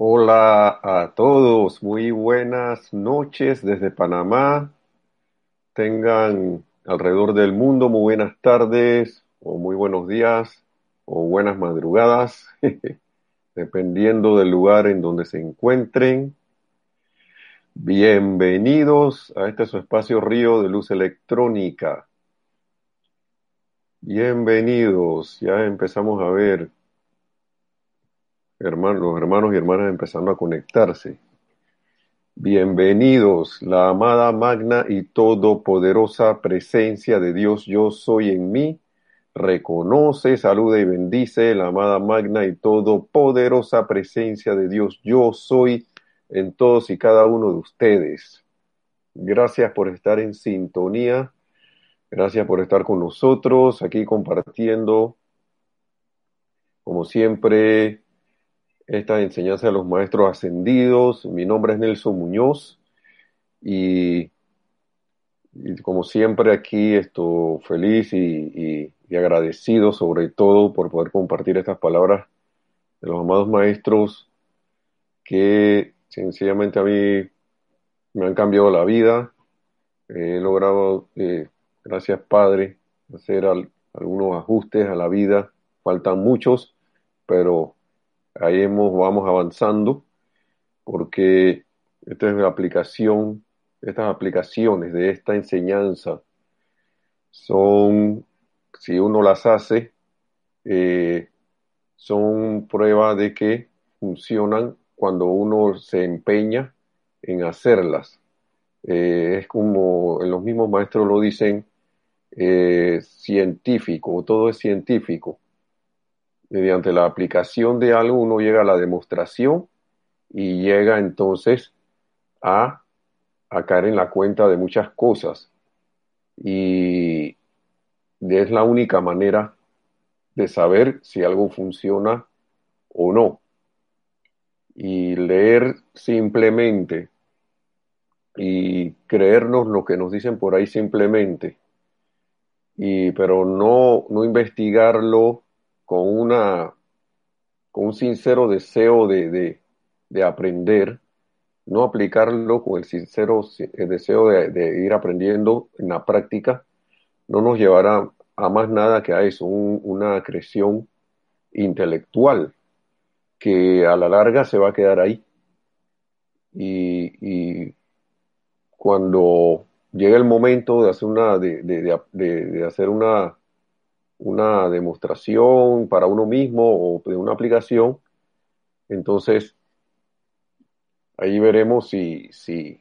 Hola a todos, muy buenas noches desde Panamá. Tengan alrededor del mundo muy buenas tardes o muy buenos días o buenas madrugadas, dependiendo del lugar en donde se encuentren. Bienvenidos a este su espacio Río de Luz Electrónica. Bienvenidos, ya empezamos a ver hermanos, los hermanos y hermanas empezando a conectarse. Bienvenidos, la amada, magna y todopoderosa presencia de Dios, yo soy en mí. Reconoce, saluda y bendice la amada, magna y todopoderosa presencia de Dios, yo soy en todos y cada uno de ustedes. Gracias por estar en sintonía. Gracias por estar con nosotros aquí compartiendo, como siempre, esta enseñanza de los maestros ascendidos. Mi nombre es Nelson Muñoz y, como siempre aquí estoy feliz y, agradecido sobre todo por poder compartir estas palabras de los amados maestros que sencillamente a mí me han cambiado la vida. He logrado, eh, gracias Padre, hacer al, algunos ajustes a la vida. Faltan muchos, pero ahí hemos, vamos avanzando porque esta es aplicación, estas aplicaciones de esta enseñanza son, si uno las hace, eh, son prueba de que funcionan cuando uno se empeña en hacerlas. Eh, es como los mismos maestros lo dicen, eh, científico, todo es científico mediante la aplicación de algo uno llega a la demostración y llega entonces a, a caer en la cuenta de muchas cosas. Y es la única manera de saber si algo funciona o no. Y leer simplemente y creernos lo que nos dicen por ahí simplemente, y, pero no, no investigarlo con, una, con un sincero deseo de, de, de aprender, no aplicarlo con el sincero deseo de, ir aprendiendo en la práctica, no nos llevará a más nada que a eso, un, una creación intelectual que a la larga se va a quedar ahí. Y, cuando llegue el momento de hacer una, de hacer una una demostración para uno mismo o de una aplicación, entonces ahí veremos si, si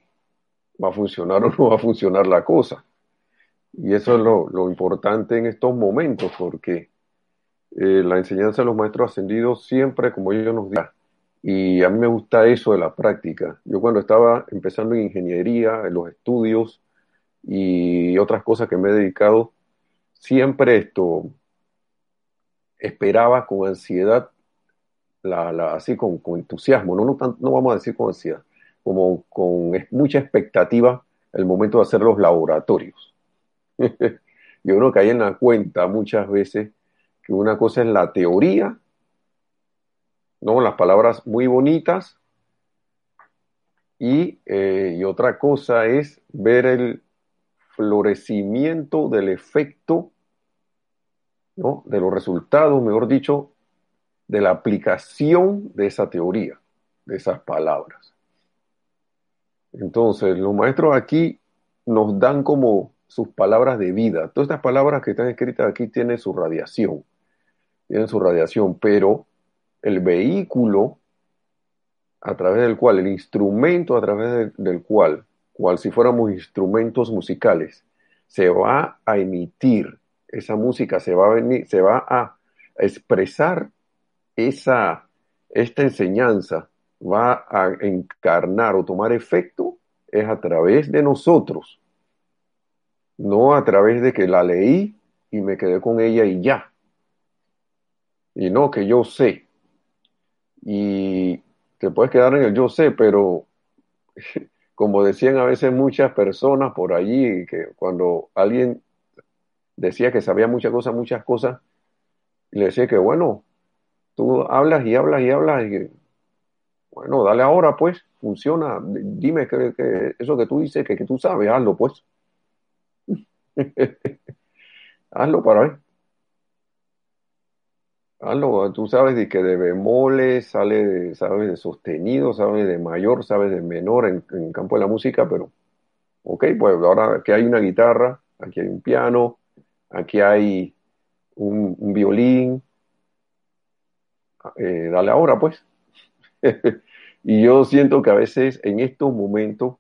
va a funcionar o no va a funcionar la cosa. Y eso es lo, lo importante en estos momentos, porque eh, la enseñanza de los maestros ascendidos siempre, como ellos nos dicen, y a mí me gusta eso de la práctica. Yo cuando estaba empezando en ingeniería, en los estudios y otras cosas que me he dedicado, siempre esto esperaba con ansiedad, la, la, así con, con entusiasmo, no, no, no, vamos a decir con ansiedad, como con mucha expectativa el momento de hacer los laboratorios. Yo que hay en la cuenta muchas veces que una cosa es la teoría, ¿no? Las palabras muy bonitas, y, eh, y otra cosa es ver el florecimiento del efecto ¿no? de los resultados, mejor dicho, de la aplicación de esa teoría, de esas palabras. Entonces, los maestros aquí nos dan como sus palabras de vida. Todas estas palabras que están escritas aquí tienen su radiación, tienen su radiación, pero el vehículo a través del cual, el instrumento a través de, del cual, cual si fuéramos instrumentos musicales, se va a emitir esa música se va a venir, se va a expresar esa, esta enseñanza, va a encarnar o tomar efecto, es a través de nosotros, no a través de que la leí y me quedé con ella y ya. Y no, que yo sé. Y te puedes quedar en el yo sé, pero como decían a veces muchas personas por allí, que cuando alguien decía que sabía muchas cosas, muchas cosas, le decía que bueno, tú hablas y hablas y hablas, y Bueno, dale ahora, pues, funciona. Dime que, eso que tú dices, que, que tú sabes, hazlo, pues. hazlo para ver. Hazlo, tú sabes de que de bemoles, sale de, sabes de sostenido, sabes de mayor, sabes de menor en, en el campo de la música, pero, ok, pues ahora que hay una guitarra, aquí hay un piano, aquí hay un, un violín, eh, dale ahora, pues. y yo siento que a veces en estos momentos,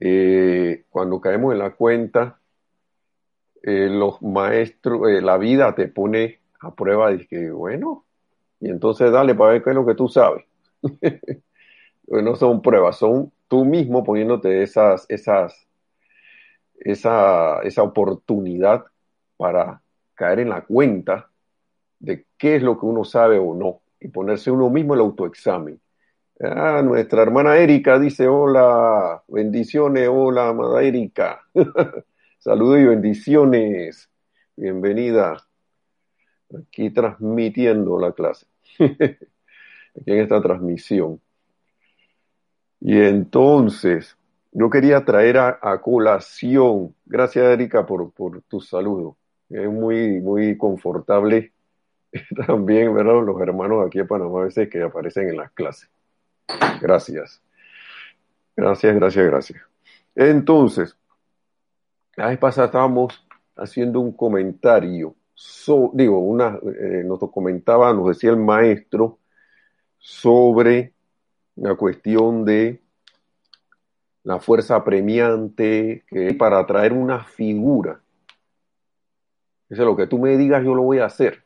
eh, cuando caemos en la cuenta, eh, los maestros, la vida te pone a prueba de que, bueno, y entonces dale para ver qué es lo que tú sabes. no son pruebas, son tú mismo poniéndote esas, esas, esa, esa oportunidad para caer en la cuenta de qué es lo que uno sabe o no y ponerse uno mismo el autoexamen. Ah, nuestra hermana Erika dice, hola, bendiciones, hola, amada Erika. Saludos y bendiciones. Bienvenida. Aquí transmitiendo la clase. Aquí en esta transmisión. Y entonces, yo quería traer a, colación, gracias Erika por, por tu saludo. Es muy, muy confortable también ver los hermanos aquí en Panamá a veces que aparecen en las clases. Gracias. Gracias, gracias, gracias. Entonces, la vez pasada estábamos haciendo un comentario, digo, una, eh, nos comentaba, nos decía el maestro sobre la cuestión de la fuerza premiante, que para traer una figura. Dice, lo que tú me digas, yo lo voy a hacer.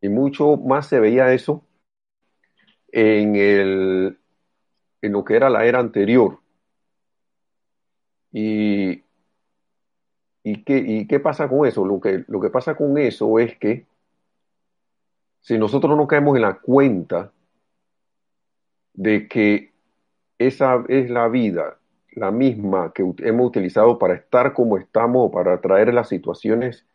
Y mucho más se veía eso en, el, en lo que era la era anterior. Y, y, qué, ¿Y qué pasa con eso? Lo que, lo que pasa con eso es que si nosotros no caemos en la cuenta de que esa es la vida, la misma que hemos utilizado para estar como estamos, para traer las situaciones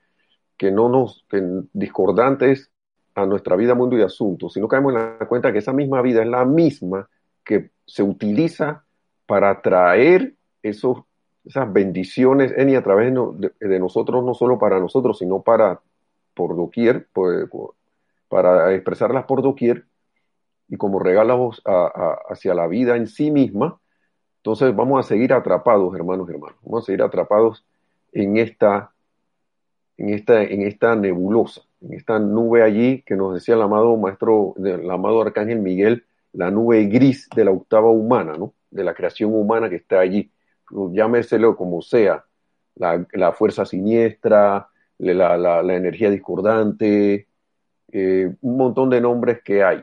que no nos, que discordantes a nuestra vida, mundo y asuntos, si no caemos en la cuenta que esa misma vida es la misma que se utiliza para traer esos, esas bendiciones en y a través de, nosotros, no solo para nosotros, sino para por doquier, para expresarlas por doquier y como regalos hacia la vida en sí misma, entonces vamos a seguir atrapados, hermanos y hermanos, vamos a seguir atrapados en esta, en esta, en esta nebulosa en esta nube allí que nos decía el amado maestro, el amado arcángel Miguel, la nube gris de la octava humana, ¿no? De la creación humana que está allí. Llámeselo como sea, la, fuerza siniestra, la, energía discordante, eh, un montón de nombres que hay.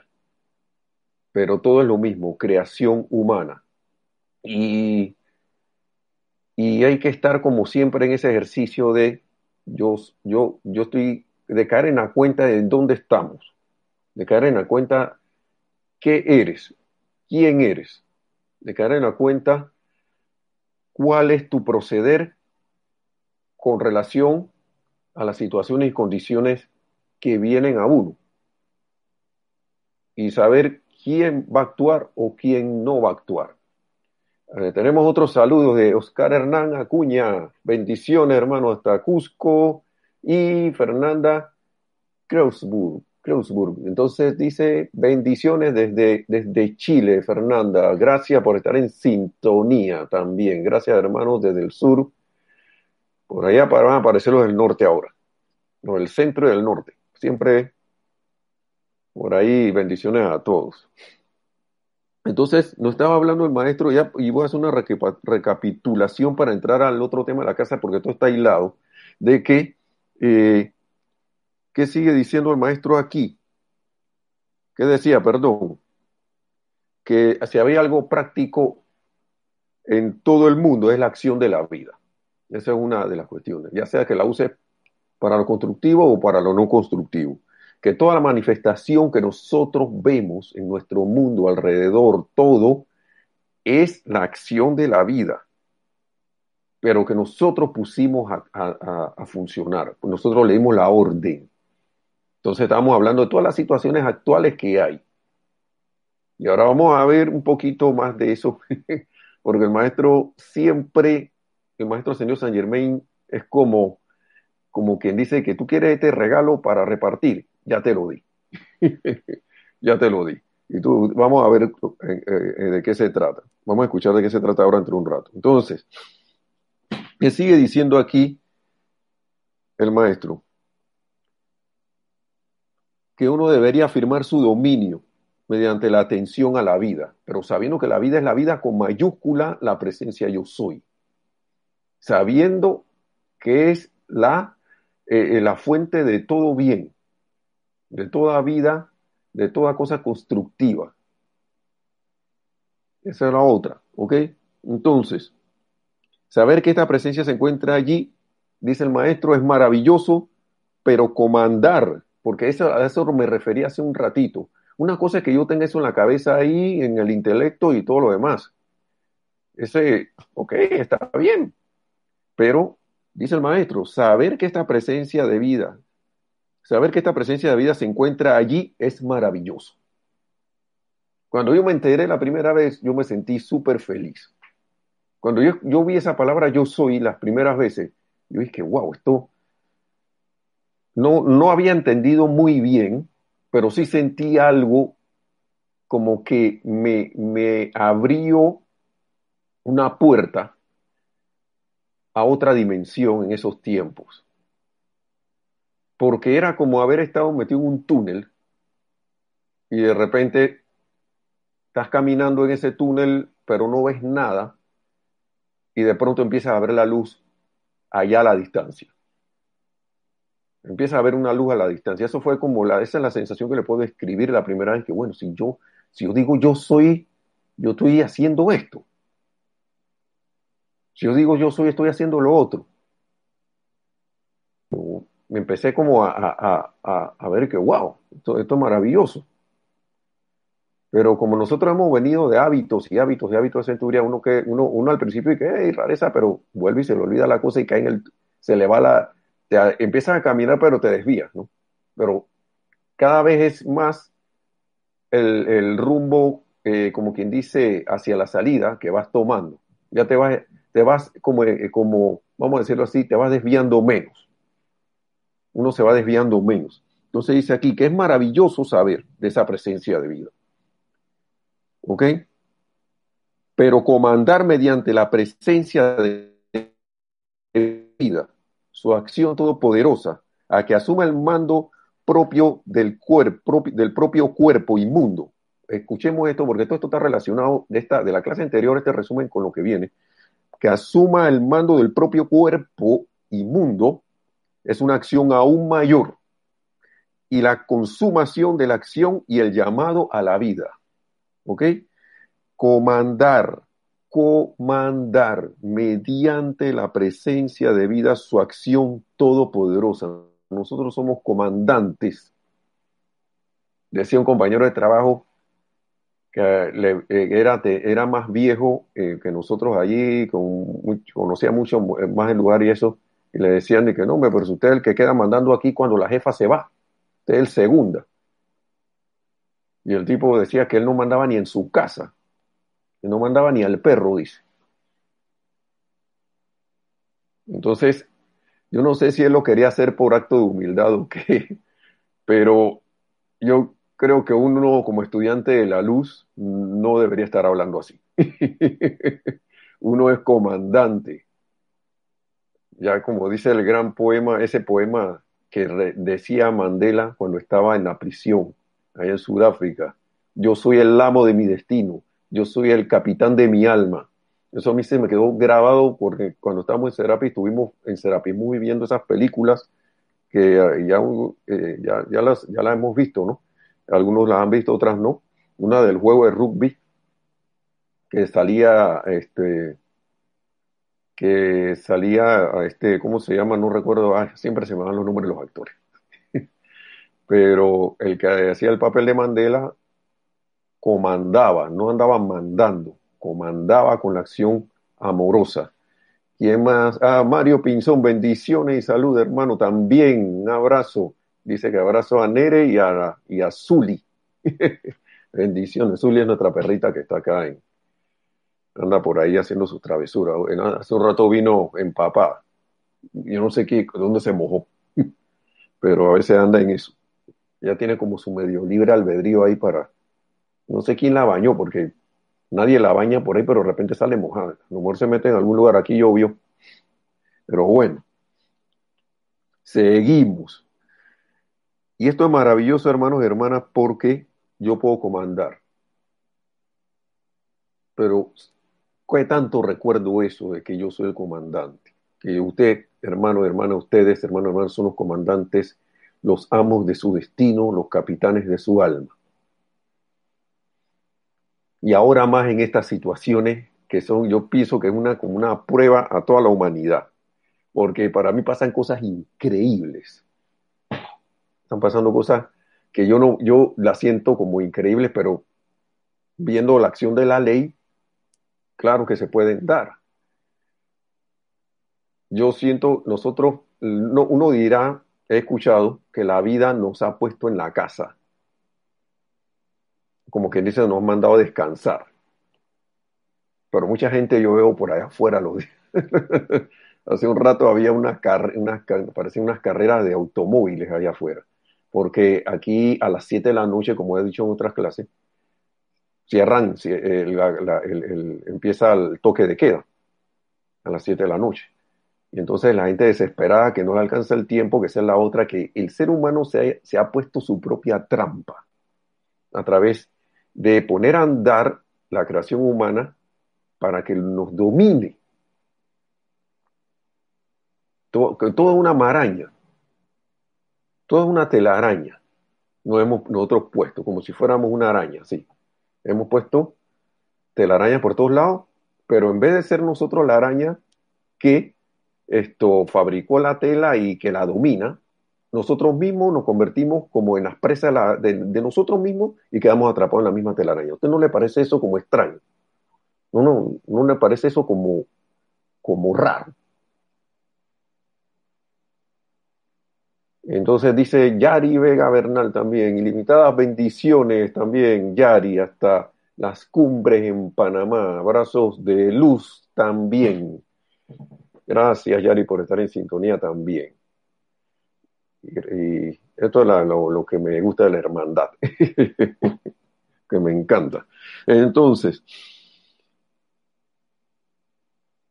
Pero todo es lo mismo, creación humana. Y, y hay que estar como siempre en ese ejercicio de yo, yo, yo estoy de caer en la cuenta de dónde estamos, de caer en la cuenta qué eres, quién eres, de caer en la cuenta cuál es tu proceder con relación a las situaciones y condiciones que vienen a uno. Y saber quién va a actuar o quién no va a actuar. Eh, tenemos otros saludos de Oscar Hernán Acuña. Bendiciones, hermano, hasta Cusco y Fernanda Kreuzburg. Entonces dice, bendiciones desde, desde Chile, Fernanda. Gracias por estar en sintonía también. Gracias, hermanos, desde el sur. Por allá van a aparecer los del norte ahora. Los del centro y del norte. Siempre por ahí, bendiciones a todos. Entonces, nos estaba hablando el maestro, ya, y voy a hacer una recapitulación para entrar al otro tema de la casa, porque todo está aislado, de que eh, ¿Qué sigue diciendo el maestro aquí? ¿Qué decía? Perdón. Que si había algo práctico en todo el mundo es la acción de la vida. Esa es una de las cuestiones. Ya sea que la use para lo constructivo o para lo no constructivo. Que toda la manifestación que nosotros vemos en nuestro mundo alrededor, todo, es la acción de la vida pero que nosotros pusimos a, funcionar. Nosotros leímos la orden. Entonces estamos hablando de todas las situaciones actuales que hay. Y ahora vamos a ver un poquito más de eso, porque el maestro siempre, el maestro señor San Germain es como, como quien dice que tú quieres este regalo para repartir, ya te lo di. ya te lo di. Y tú, vamos a ver eh, eh, de qué se trata. Vamos a escuchar de qué se trata ahora entre un rato. Entonces, ¿qué sigue diciendo aquí el maestro? Que uno debería afirmar su dominio mediante la atención a la vida, pero sabiendo que la vida es la vida con mayúscula, la presencia yo soy. Sabiendo que es la, eh, la fuente de todo bien, de toda vida de toda cosa constructiva. Esa es la otra, ¿ok? Entonces, saber que esta presencia se encuentra allí, dice el maestro, es maravilloso, pero comandar, porque eso, a eso me refería hace un ratito. Una cosa es que yo tenga eso en la cabeza ahí, en el intelecto y todo lo demás. Ese, ok, está bien. Pero, dice el maestro, saber que esta presencia de vida Saber que esta presencia de vida se encuentra allí es maravilloso. Cuando yo me enteré la primera vez, yo me sentí súper feliz. Cuando yo, yo, vi esa palabra yo soy las primeras veces, yo dije, wow, esto no, no había entendido muy bien, pero sí sentí algo como que me, me abrió una puerta a otra dimensión en esos tiempos porque era como haber estado metido en un túnel y de repente estás caminando en ese túnel pero no ves nada y de pronto empiezas a ver la luz allá a la distancia. Empieza a ver una luz a la distancia. Eso fue como la, esa es la sensación que le puedo describir la primera vez que, bueno, si yo, si yo digo yo soy, yo estoy haciendo esto. Si yo digo yo soy, estoy haciendo lo otro me empecé como a, ver que, wow, esto, es maravilloso. Pero como nosotros hemos venido de hábitos y hábitos y hábitos de centuria, uno que uno, uno al principio y que hey, rareza, pero vuelve y se le olvida la cosa y cae en el, se le va la, te, empiezas a caminar pero te desvías, ¿no? Pero cada vez es más el, rumbo, eh, como quien dice, hacia la salida que vas tomando. Ya te vas, te vas como, eh, como, vamos a decirlo así, te vas desviando menos uno se va desviando menos. Entonces dice aquí que es maravilloso saber de esa presencia de vida. ¿Ok? Pero comandar mediante la presencia de vida, su acción todopoderosa, a que asuma el mando propio del, del propio cuerpo inmundo. Escuchemos esto porque todo esto está relacionado de, esta, de la clase anterior, este resumen con lo que viene. Que asuma el mando del propio cuerpo inmundo es una acción aún mayor y la consumación de la acción y el llamado a la vida. ¿Ok? Comandar, comandar mediante la presencia de vida su acción todopoderosa. Nosotros somos comandantes. Decía un compañero de trabajo que eh, era, era más viejo eh, que nosotros allí, conocía mucho más el lugar y eso, y le decían de que no, pero usted es el que queda mandando aquí cuando la jefa se va. Usted es el segunda. Y el tipo decía que él no mandaba ni en su casa. No mandaba ni al perro, dice. Entonces, yo no sé si él lo quería hacer por acto de humildad o qué, pero yo creo que uno como estudiante de la luz no debería estar hablando así. uno es comandante ya como dice el gran poema, ese poema que decía Mandela cuando estaba en la prisión, allá en Sudáfrica, yo soy el amo de mi destino, yo soy el capitán de mi alma. Eso a mí se me quedó grabado porque cuando estábamos en Serapi, estuvimos en Serapi muy viendo esas películas que eh, ya, eh, ya, ya, las, ya las hemos visto, ¿no? Algunos las han visto, otras no. Una del juego de rugby, que salía este, que salía este, ¿cómo se llama? No recuerdo, ah, siempre se me van los números de los actores. Pero el que hacía el papel de Mandela comandaba, no andaba mandando, comandaba con la acción amorosa. ¿Quién más? Ah, Mario Pinzón, bendiciones y salud, hermano. También un abrazo. Dice que abrazo a Nere y a, y a Zuli. Bendiciones. Zuli es nuestra perrita que está acá anda por ahí haciendo sus travesuras. Hace un rato vino empapada. Yo no sé qué, dónde se mojó, pero a veces anda en eso. Ya tiene como su medio libre albedrío ahí para, no sé quién la bañó, porque nadie la baña por ahí, pero de repente sale mojada. A lo mejor se mete en algún lugar, aquí llovió. Pero bueno, seguimos. Y esto es maravilloso, hermanos y hermanas, porque yo puedo comandar. Pero, ¿qué tanto recuerdo eso de que yo soy el comandante? Que usted, hermano, hermana, ustedes, hermano, hermanos, son los comandantes, los amos de su destino, los capitanes de su alma. Y ahora más en estas situaciones que son, yo pienso que es una, como una prueba a toda la humanidad. Porque para mí pasan cosas increíbles. Están pasando cosas que yo no, yo las siento como increíbles, pero viendo la acción de la ley, claro que se pueden dar. Yo siento, nosotros, uno dirá, he escuchado que la vida nos ha puesto en la casa. Como quien dice, nos ha mandado a descansar. Pero mucha gente yo veo por allá afuera los Hace un rato había unas, unas, parecían unas carreras de automóviles allá afuera. Porque aquí a las 7 de la noche, como he dicho en otras clases, cierran, empieza el toque de queda a las 7 de la noche. Y entonces la gente desesperada que no le alcanza el tiempo, que es la otra, que el ser humano se ha, se ha puesto su propia trampa a través de poner a andar la creación humana para que nos domine. Todo, toda una maraña, toda una telaraña nos hemos nosotros puesto, como si fuéramos una araña, sí. Hemos puesto telaraña por todos lados, pero en vez de ser nosotros la araña que esto fabricó la tela y que la domina, nosotros mismos nos convertimos como en las presas de, nosotros mismos y quedamos atrapados en la misma telaraña. ¿A usted no le parece eso como extraño? No, no, no le parece eso como, como raro. Entonces dice Yari Vega Bernal también, ilimitadas bendiciones también, Yari, hasta las cumbres en Panamá, abrazos de luz también. Gracias Yari por estar en sintonía también. Y, esto es lo, que me gusta de la hermandad, que me encanta. Entonces,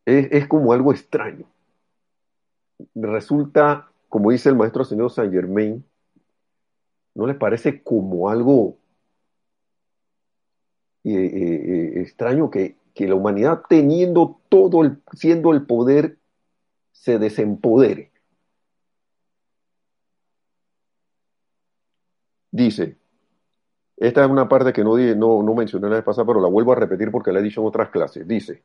es, es como algo extraño. Resulta como dice el maestro señor Saint Germain, ¿no les parece como algo eh, eh, eh, extraño que, la humanidad teniendo todo, el, siendo el poder, se desempodere? Dice, esta es una parte que no, no, no mencioné la vez pasada, pero la vuelvo a repetir porque la he dicho en otras clases. Dice,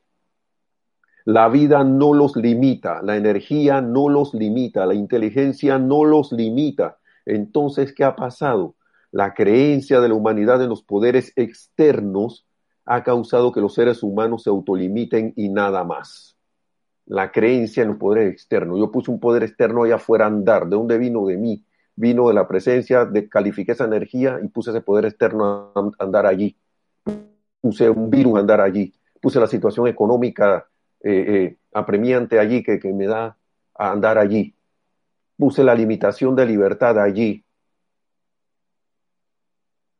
la vida no los limita, la energía no los limita, la inteligencia no los limita. Entonces, ¿qué ha pasado? La creencia de la humanidad en los poderes externos ha causado que los seres humanos se autolimiten y nada más. La creencia en los poderes externos. Yo puse un poder externo allá afuera a andar. ¿De dónde vino? De mí. Vino de la presencia, de, califiqué esa energía y puse ese poder externo a andar allí. Puse un virus a andar allí. Puse la situación económica eh, eh, apremiante allí que, me da a andar allí. Puse la limitación de libertad allí.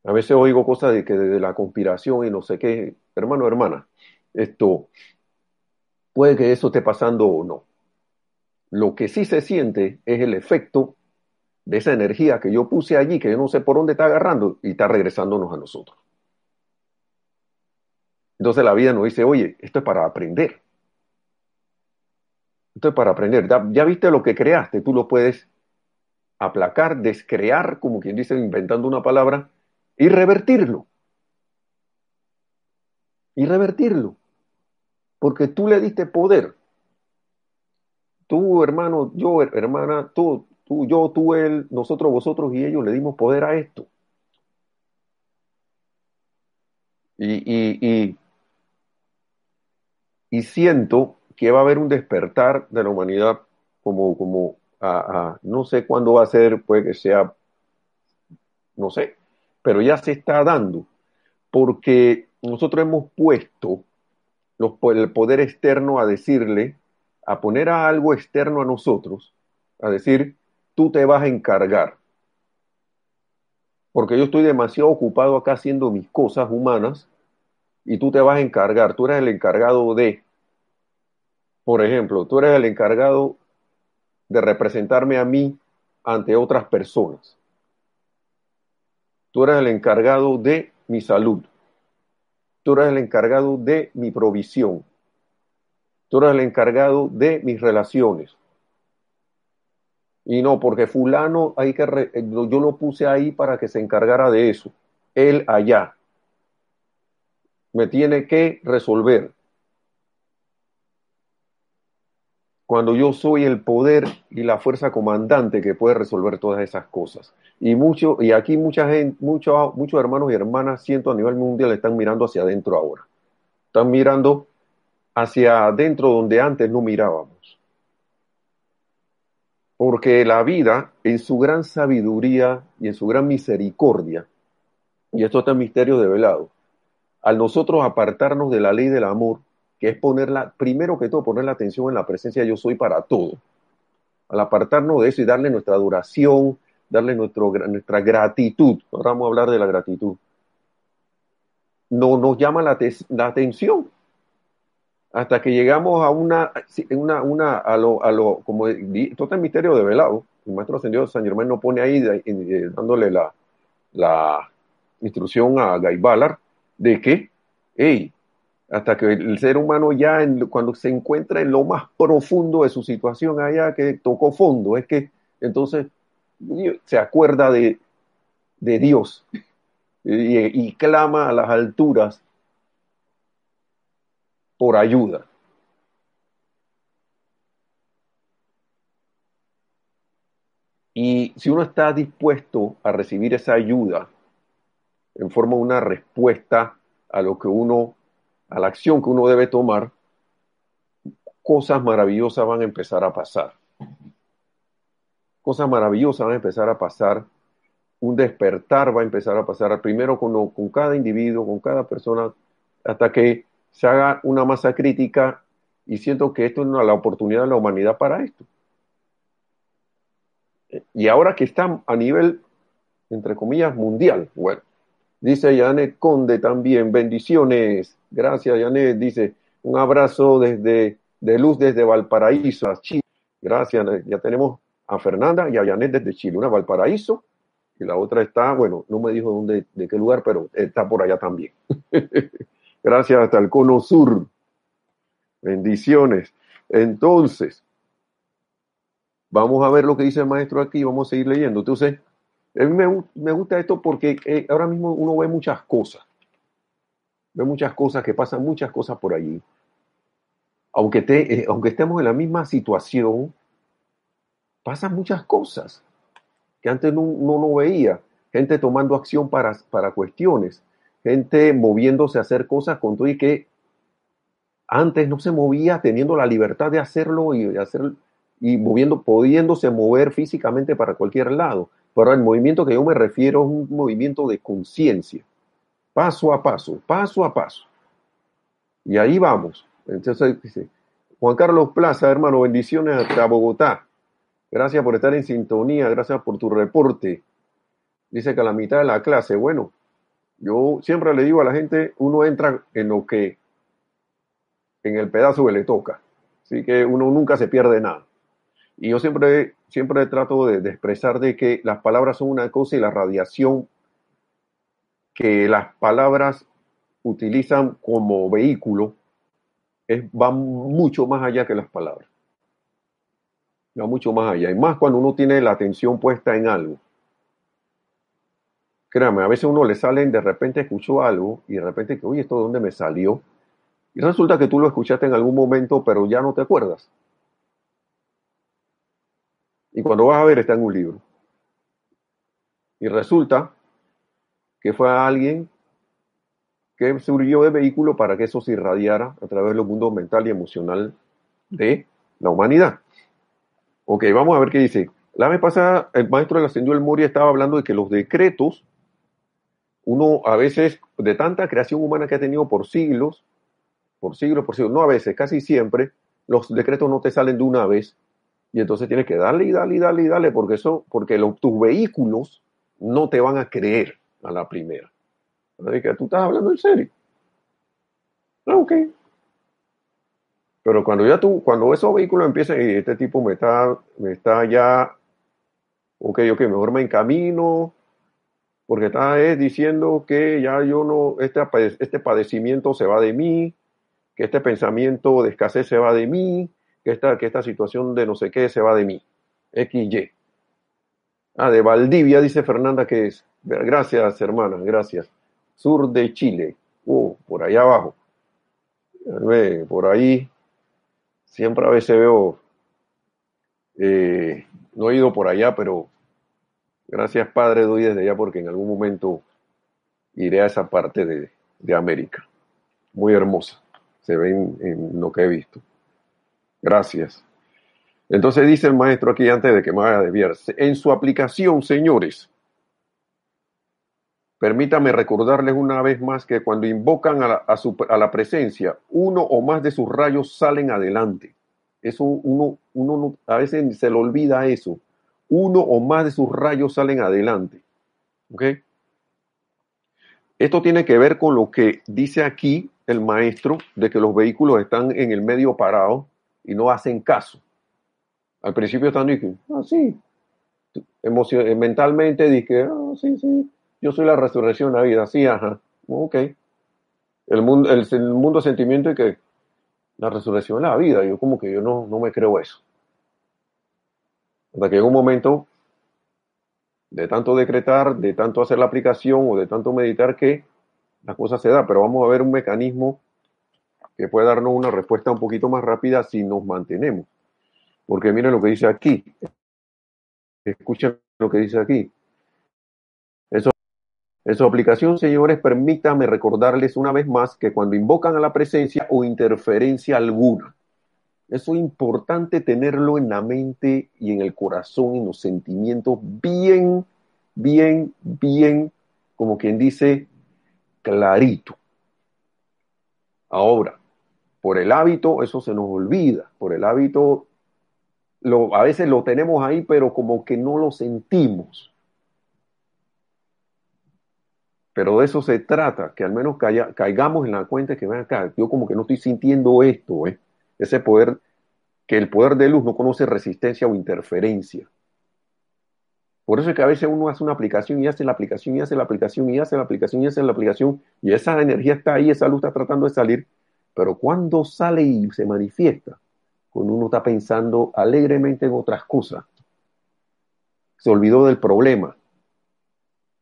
A veces oigo cosas de que desde la conspiración y no sé qué, hermano, hermana, esto puede que eso esté pasando o no. Lo que sí se siente es el efecto de esa energía que yo puse allí, que yo no sé por dónde está agarrando y está regresándonos a nosotros. Entonces la vida nos dice, oye, esto es para aprender. Esto es para aprender. Ya, viste lo que creaste, tú lo puedes aplacar, descrear, como quien dice, inventando una palabra, y revertirlo. Y revertirlo. Porque tú le diste poder. Tú, hermano, yo, hermana, tú, yo, tú, él, nosotros, vosotros y ellos le dimos poder a esto. Y, y, y, y siento que va a haber un despertar de la humanidad como, como a, no sé cuándo va a ser, puede que sea no sé, pero ya se está dando, porque nosotros hemos puesto el poder externo a decirle, a poner a algo externo a nosotros, a decir, tú te vas a encargar. Porque yo estoy demasiado ocupado acá haciendo mis cosas humanas y tú te vas a encargar, tú eres el encargado de, por ejemplo, tú eres el encargado de representarme a mí ante otras personas. Tú eres el encargado de mi salud. Tú eres el encargado de mi provisión. Tú eres el encargado de mis relaciones. Y no, porque fulano hay que yo lo puse ahí para que se encargara de eso. Él allá. Me tiene que resolver. Cuando yo soy el poder y la fuerza comandante que puede resolver todas esas cosas. Y mucho, y aquí mucha gente, muchos, muchos hermanos y hermanas, siento a nivel mundial, están mirando hacia adentro ahora. Están mirando hacia adentro donde antes no mirábamos. Porque la vida, en su gran sabiduría y en su gran misericordia, y esto está en misterio velado, al nosotros apartarnos de la ley del amor, que es ponerla, primero que todo, poner la atención en la presencia de yo soy para todo. Al apartarnos de eso y darle nuestra adoración, darle nuestra gratitud. Ahora vamos a hablar de la gratitud. No nos llama la, la atención hasta que llegamos a una, una, una a lo, a lo, como todo este misterio de velado. El maestro ascendido San Germán no pone ahí dándole la, la instrucción a Guy Ballard de que, hey, hasta que el ser humano ya cuando se encuentra en lo más profundo de su situación allá que tocó fondo, es que entonces se acuerda de, de Dios y, clama a las alturas por ayuda. Y si uno está dispuesto a recibir esa ayuda en forma de una respuesta a lo que uno, a la acción que uno debe tomar, cosas maravillosas van a empezar a pasar cosas maravillosas van a empezar a pasar, un despertar va a empezar a pasar, primero con, con cada individuo, con cada persona, hasta que se haga una masa crítica y siento que esto es la oportunidad de la humanidad para esto. Y ahora que está a nivel, entre comillas, mundial, bueno, dice Janet Conde también, bendiciones, gracias Janet, dice, un abrazo desde, de luz desde Valparaíso, Chile, gracias, ya tenemos a Fernanda y a Janet desde Chile, una Valparaíso y la otra está, bueno, no me dijo dónde, de qué lugar, pero está por allá también. Gracias hasta el cono sur. Bendiciones. Entonces, vamos a ver lo que dice el maestro aquí, vamos a seguir leyendo. Entonces, a mí me, gusta esto porque eh, ahora mismo uno ve muchas cosas. Ve muchas cosas, que pasan muchas cosas por allí. Aunque, te, eh, aunque estemos en la misma situación, pasan muchas cosas que antes no, no, veía. Gente tomando acción para, para cuestiones, gente moviéndose a hacer cosas con todo y que antes no se movía teniendo la libertad de hacerlo y hacer y moviendo, pudiéndose mover físicamente para cualquier lado. Pero el movimiento que yo me refiero es un movimiento de conciencia, paso a paso, paso a paso. Y ahí vamos. Entonces dice, Juan Carlos Plaza, hermano, bendiciones hasta Bogotá. Gracias por estar en sintonía, gracias por tu reporte. Dice que a la mitad de la clase, bueno, yo siempre le digo a la gente, uno entra en lo que, en el pedazo que le toca. Así que uno nunca se pierde nada. Y yo siempre, siempre trato de, expresar de que las palabras son una cosa y la radiación que las palabras utilizan como vehículo es, va mucho más allá que las palabras va mucho más allá. Y más cuando uno tiene la atención puesta en algo. Créame, a veces uno le salen, de repente escuchó algo y de repente que, oye, ¿esto de dónde me salió? Y resulta que tú lo escuchaste en algún momento, pero ya no te acuerdas. Y cuando vas a ver, está en un libro. Y resulta que fue alguien que surgió de vehículo para que eso se irradiara a través de los mundos mental y emocional de la humanidad. Ok, vamos a ver qué dice. La vez pasada, el maestro de la Ascendió el Moria estaba hablando de que los decretos uno a veces, de tanta creación humana que ha tenido por siglos, por siglos, por siglos, no a veces, casi siempre, los decretos no te salen de una vez y entonces tienes que darle y darle y darle y darle porque eso, porque tus vehículos no te van a creer a la primera. Así que tú estás hablando en serio. Ah, ok. Pero cuando ya tú, cuando esos vehículos empiezan y este tipo me está, me está ya, ok, ok, mejor me encamino, porque está diciendo que ya yo no, este, este padecimiento se va de mí, que este pensamiento de escasez se va de mí, que esta, que esta situación de no sé qué se va de mí. XY. Ah, de Valdivia, dice Fernanda que es. Gracias, hermana, gracias. Sur de Chile. Uh, por allá abajo. Por ahí. Siempre a veces veo. Eh, no he ido por allá, pero gracias, Padre, doy desde allá porque en algún momento iré a esa parte de, de América. Muy hermosa. Se ven en lo que he visto. Gracias. Entonces dice el maestro aquí antes de que me vaya a desviarse, en su aplicación, señores, permítame recordarles una vez más que cuando invocan a la, a, la presencia, uno o más de sus rayos salen adelante. Eso uno, uno a veces se le olvida eso. Uno o más de sus rayos salen adelante. ¿Ok? Esto tiene que ver con lo que dice aquí el maestro de que los vehículos están en el medio parado y no hacen caso. Al principio están diciendo, ah, sí, eh, mentalmente dije, ah, sí, sí, yo soy la resurrección de la vida, sí, ajá, ok. El mundo, el, mundo de sentimiento es que la resurrección es la vida, yo como que yo no, no me creo eso. Hasta que en un momento de tanto decretar, de tanto hacer la aplicación o de tanto meditar que la cosa se da, pero vamos a ver un mecanismo que puede darnos una respuesta un poquito más rápida si nos mantenemos. Porque miren lo que dice aquí. Escuchen lo que dice aquí. Eso, en su aplicación, señores, permítame recordarles una vez más que cuando invocan a la presencia o interferencia alguna, eso es importante tenerlo en la mente y en el corazón, en los sentimientos, bien, bien, bien, como quien dice, clarito. Ahora, por el hábito, eso se nos olvida. Por el hábito, a veces lo tenemos ahí, pero como que no lo sentimos. Pero de eso se trata, que al menos caigamos en la cuenta que ven acá, yo como que no estoy sintiendo esto, ¿eh? Ese poder, que el poder de luz no conoce resistencia o interferencia. Por eso es que a veces uno hace una aplicación y hace la aplicación y hace la aplicación y hace la aplicación y hace la aplicación y esa energía está ahí, esa luz está tratando de salir pero cuando sale y se manifiesta, cuando uno está pensando alegremente en otras cosas, se olvidó del problema,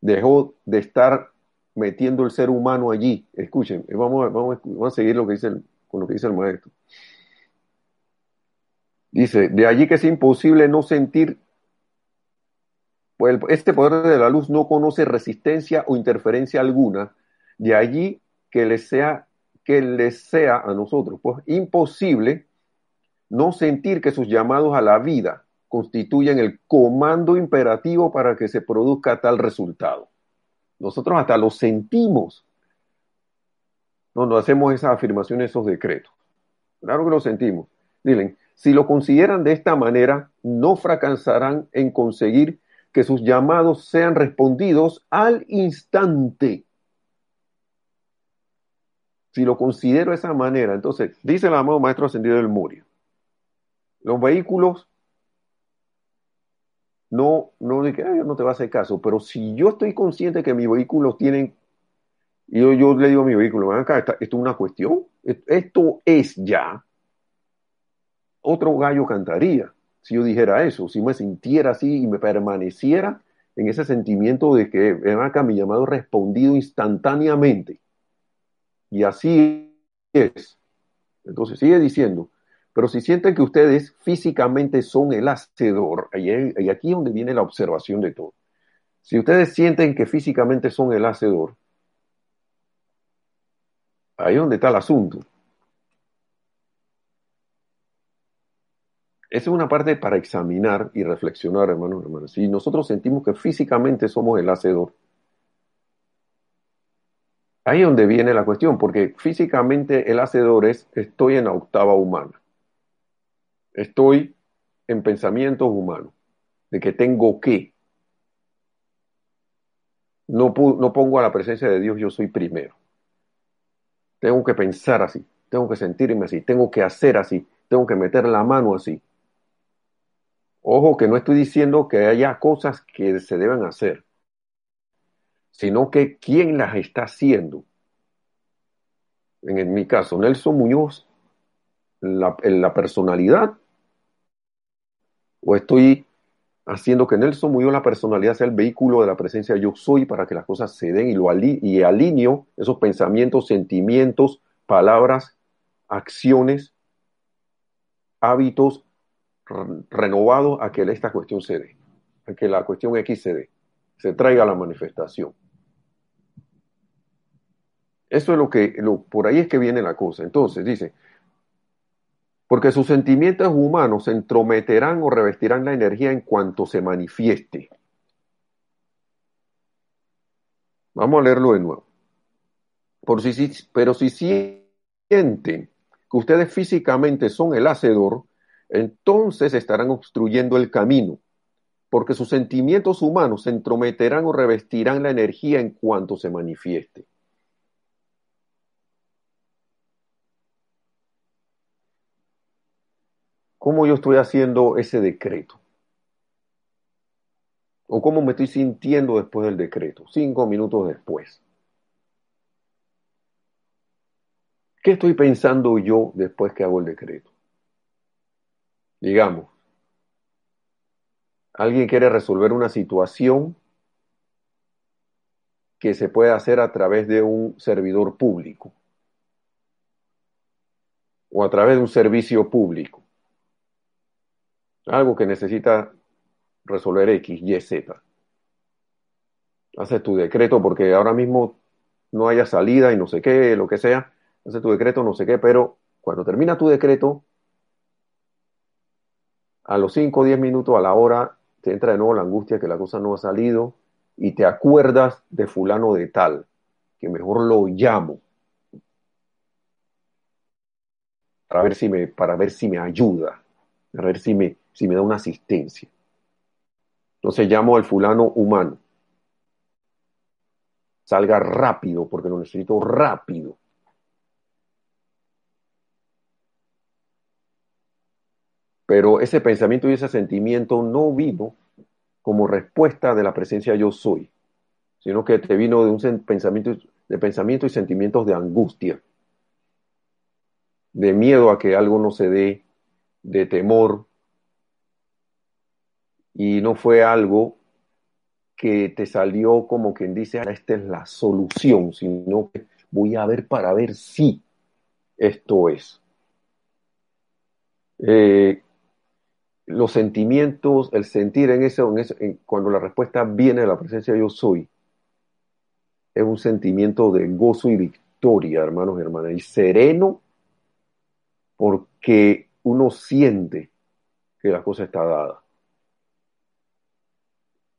dejó de estar metiendo el ser humano allí. Escuchen, vamos a, vamos a, seguir lo que dice con lo que dice el maestro. Dice, de allí que es imposible no sentir, pues este poder de la luz no conoce resistencia o interferencia alguna, de allí que le sea que les sea a nosotros pues imposible no sentir que sus llamados a la vida constituyen el comando imperativo para que se produzca tal resultado. Nosotros hasta lo sentimos cuando hacemos esas afirmaciones, esos decretos. Claro que lo sentimos. Dilen, si lo consideran de esta manera, no fracasarán en conseguir que sus llamados sean respondidos al instante. Si lo considero de esa manera, entonces, dice el amado Maestro Ascendido del Murio, los vehículos no, no no te va a hacer caso, pero si yo estoy consciente que mis vehículos tienen, y yo, yo le digo a mi vehículo, acá, esto es una cuestión, esto es ya, otro gallo cantaría si yo dijera eso, si me sintiera así y me permaneciera en ese sentimiento de que, acá, mi llamado respondido instantáneamente. Y así es. Entonces sigue diciendo, pero si sienten que ustedes físicamente son el hacedor, y aquí es donde viene la observación de todo. Si ustedes sienten que físicamente son el hacedor, ahí es donde está el asunto. Es una parte para examinar y reflexionar, hermanos y hermanas. Si nosotros sentimos que físicamente somos el hacedor, Ahí es donde viene la cuestión, porque físicamente el hacedor es, estoy en la octava humana. Estoy en pensamientos humanos, de que tengo que. No, no pongo a la presencia de Dios, yo soy primero. Tengo que pensar así, tengo que sentirme así, tengo que hacer así, tengo que meter la mano así. Ojo que no estoy diciendo que haya cosas que se deben hacer sino que quién las está haciendo. En, mi caso, Nelson Muñoz, la, en la personalidad, o estoy haciendo que Nelson Muñoz, la personalidad, sea el vehículo de la presencia yo soy para que las cosas se den y, lo y alineo esos pensamientos, sentimientos, palabras, acciones, hábitos renovados a que esta cuestión se dé, a que la cuestión X se dé, se traiga la manifestación. Eso es lo que, lo, por ahí es que viene la cosa. Entonces, dice, porque sus sentimientos humanos se entrometerán o revestirán la energía en cuanto se manifieste. Vamos a leerlo de nuevo. Por si, pero si sienten que ustedes físicamente son el hacedor, entonces estarán obstruyendo el camino, porque sus sentimientos humanos se entrometerán o revestirán la energía en cuanto se manifieste. cómo yo estoy haciendo ese decreto. O cómo me estoy sintiendo después del decreto, cinco minutos después. ¿Qué estoy pensando yo después que hago el decreto? Digamos, alguien quiere resolver una situación que se puede hacer a través de un servidor público o a través de un servicio público algo que necesita resolver X, Y, Z. Haces tu decreto porque ahora mismo no haya salida y no sé qué, lo que sea. Haces tu decreto, no sé qué, pero cuando termina tu decreto, a los 5 o 10 minutos, a la hora, te entra de nuevo la angustia que la cosa no ha salido y te acuerdas de fulano de tal, que mejor lo llamo para ver si me, para ver si me ayuda, para ver si me, si me da una asistencia. Entonces llamo al fulano humano. Salga rápido porque lo necesito rápido. Pero ese pensamiento y ese sentimiento no vino como respuesta de la presencia yo soy, sino que te vino de un pensamiento, de pensamiento y sentimientos de angustia, de miedo a que algo no se dé, de temor, y no fue algo que te salió como quien dice, esta es la solución, sino que voy a ver para ver si esto es. Eh, los sentimientos, el sentir en eso, cuando la respuesta viene de la presencia de yo soy, es un sentimiento de gozo y victoria, hermanos y hermanas, y sereno porque uno siente que la cosa está dada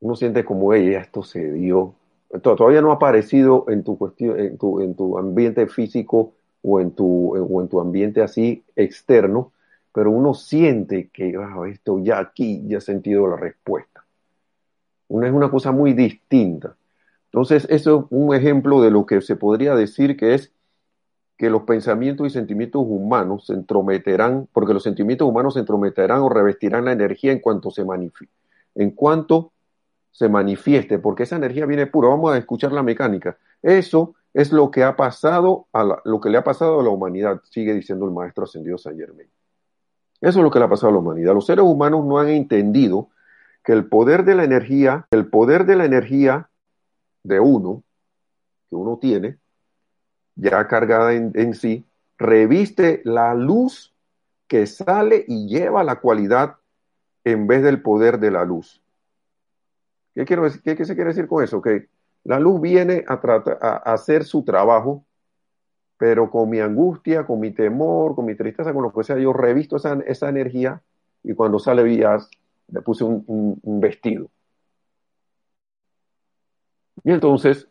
uno siente como ella, esto se dio. Todavía no ha aparecido en tu cuestión, en tu, en tu ambiente físico o en tu, o en tu ambiente así externo, pero uno siente que ah, esto ya aquí ya ha sentido la respuesta. Es una cosa muy distinta. Entonces, eso es un ejemplo de lo que se podría decir que es que los pensamientos y sentimientos humanos se entrometerán, porque los sentimientos humanos se entrometerán o revestirán la energía en cuanto se manifieste, en cuanto se manifieste, porque esa energía viene pura. Vamos a escuchar la mecánica. Eso es lo que ha pasado a lo que le ha pasado a la humanidad, sigue diciendo el maestro ascendido San Germain. Eso es lo que le ha pasado a la humanidad. Los seres humanos no han entendido que el poder de la energía, el poder de la energía de uno, que uno tiene, ya cargada en, sí, reviste la luz que sale y lleva la cualidad en vez del poder de la luz. ¿Qué, quiero decir, qué, se quiere decir con eso? Que la luz viene a, a, hacer su trabajo, pero con mi angustia, con mi temor, con mi tristeza, con lo que sea, yo revisto esa, esa energía y cuando sale Vías le puse un, vestido. Y entonces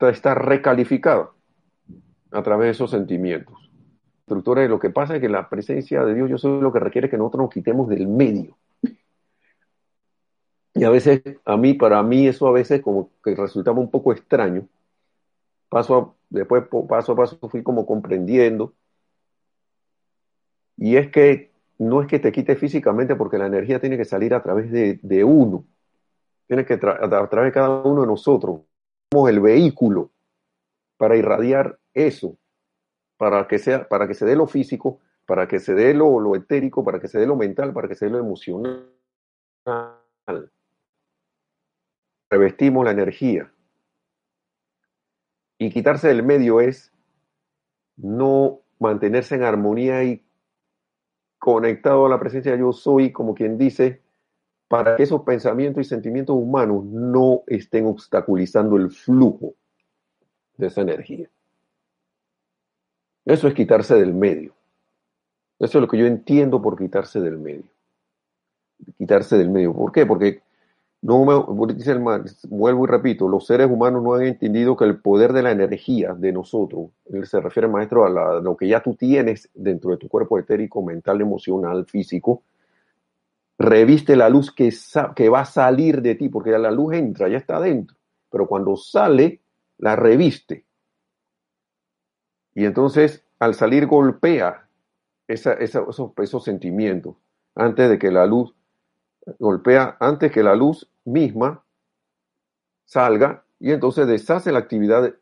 está recalificada a través de esos sentimientos. Estructura y lo que pasa es que la presencia de Dios, yo soy lo que requiere que nosotros nos quitemos del medio. Y a veces, a mí, para mí, eso a veces como que resultaba un poco extraño. Paso a, después, paso a paso, fui como comprendiendo. Y es que no es que te quite físicamente, porque la energía tiene que salir a través de, uno. Tiene que a, a través de cada uno de nosotros. Somos el vehículo para irradiar eso, para que, sea, para que se dé lo físico, para que se dé lo, lo etérico, para que se dé lo mental, para que se dé lo emocional. Revestimos la energía. Y quitarse del medio es no mantenerse en armonía y conectado a la presencia de yo soy, como quien dice, para que esos pensamientos y sentimientos humanos no estén obstaculizando el flujo de esa energía. Eso es quitarse del medio. Eso es lo que yo entiendo por quitarse del medio. Quitarse del medio. ¿Por qué? Porque no me, dice el, vuelvo y repito, los seres humanos no han entendido que el poder de la energía de nosotros, se refiere, maestro, a, lo que ya tú tienes dentro de tu cuerpo etérico, mental, emocional, físico, reviste la luz que, va a salir de ti, porque la luz entra, ya está dentro, pero cuando sale, la reviste. Y entonces, al salir, golpea esa, esos, esos sentimientos antes de que la luz golpea antes que la luz misma salga y entonces deshace la actividad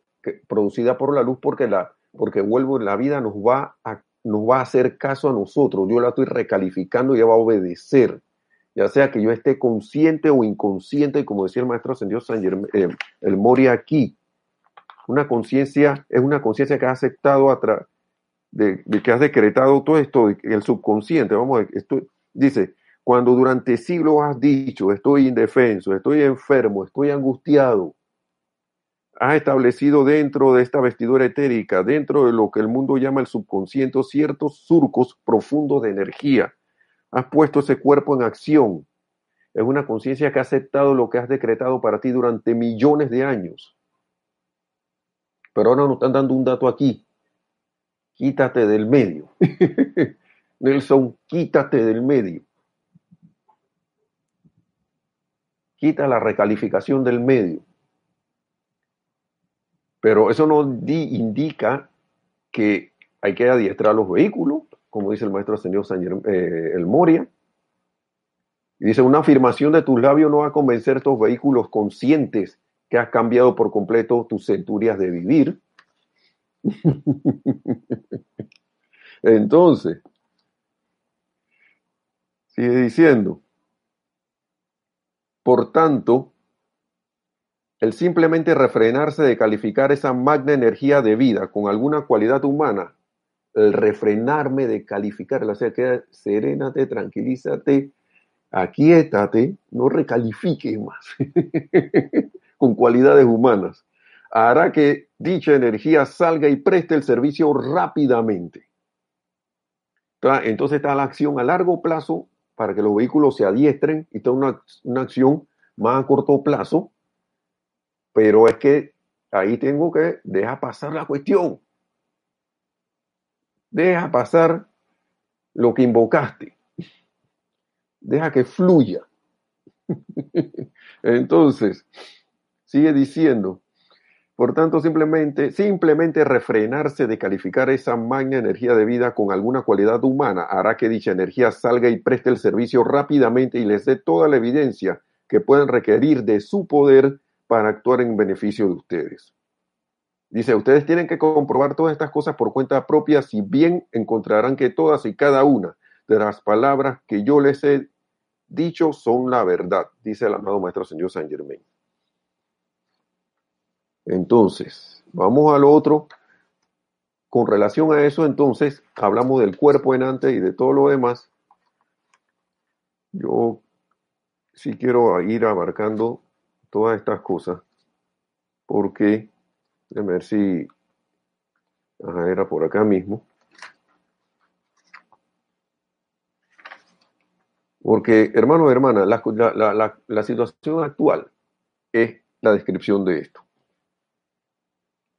producida por la luz porque la porque vuelvo la vida nos va a nos va a hacer caso a nosotros. Yo la estoy recalificando y va a obedecer. Ya sea que yo esté consciente o inconsciente y como decía el maestro ascendido San Germain, eh, el Mori aquí una conciencia es una conciencia que ha aceptado a de, de, que has decretado todo esto el subconsciente vamos esto dice cuando durante siglos has dicho, estoy indefenso, estoy enfermo, estoy angustiado, has establecido dentro de esta vestidura etérica, dentro de lo que el mundo llama el subconsciente, ciertos surcos profundos de energía. Has puesto ese cuerpo en acción. Es una conciencia que ha aceptado lo que has decretado para ti durante millones de años. Pero ahora nos están dando un dato aquí. Quítate del medio. Nelson, quítate del medio. Quita la recalificación del medio. Pero eso no indica que hay que adiestrar los vehículos, como dice el maestro ascendido San eh, el Moria. Y dice, una afirmación de tus labios no va a convencer a estos vehículos conscientes que has cambiado por completo tus centurias de vivir. Entonces, sigue diciendo, por tanto, el simplemente refrenarse de calificar esa magna energía de vida con alguna cualidad humana, el refrenarme de calificarla, o sea, que serénate, tranquilízate, aquietate, no recalifique más con cualidades humanas, hará que dicha energía salga y preste el servicio rápidamente. Entonces está la acción a largo plazo para que los vehículos se adiestren y tengan una, acción más a corto plazo, pero es que ahí tengo que dejar pasar la cuestión. Deja pasar lo que invocaste. Deja que fluya. Entonces, sigue diciendo, por tanto, simplemente, simplemente refrenarse de calificar esa magna energía de vida con alguna cualidad humana hará que dicha energía salga y preste el servicio rápidamente y les dé toda la evidencia que pueden requerir de su poder para actuar en beneficio de ustedes. Dice, ustedes tienen que comprobar todas estas cosas por cuenta propia, si bien encontrarán que todas y cada una de las palabras que yo les he dicho son la verdad, dice el amado Maestro Señor San Germain. Entonces, vamos al otro. Con relación a eso, entonces, hablamos del cuerpo en antes y de todo lo demás. Yo sí quiero ir abarcando todas estas cosas, porque, déjame ver si era por acá mismo. Porque, hermano y hermana, la situación actual es la descripción de esto.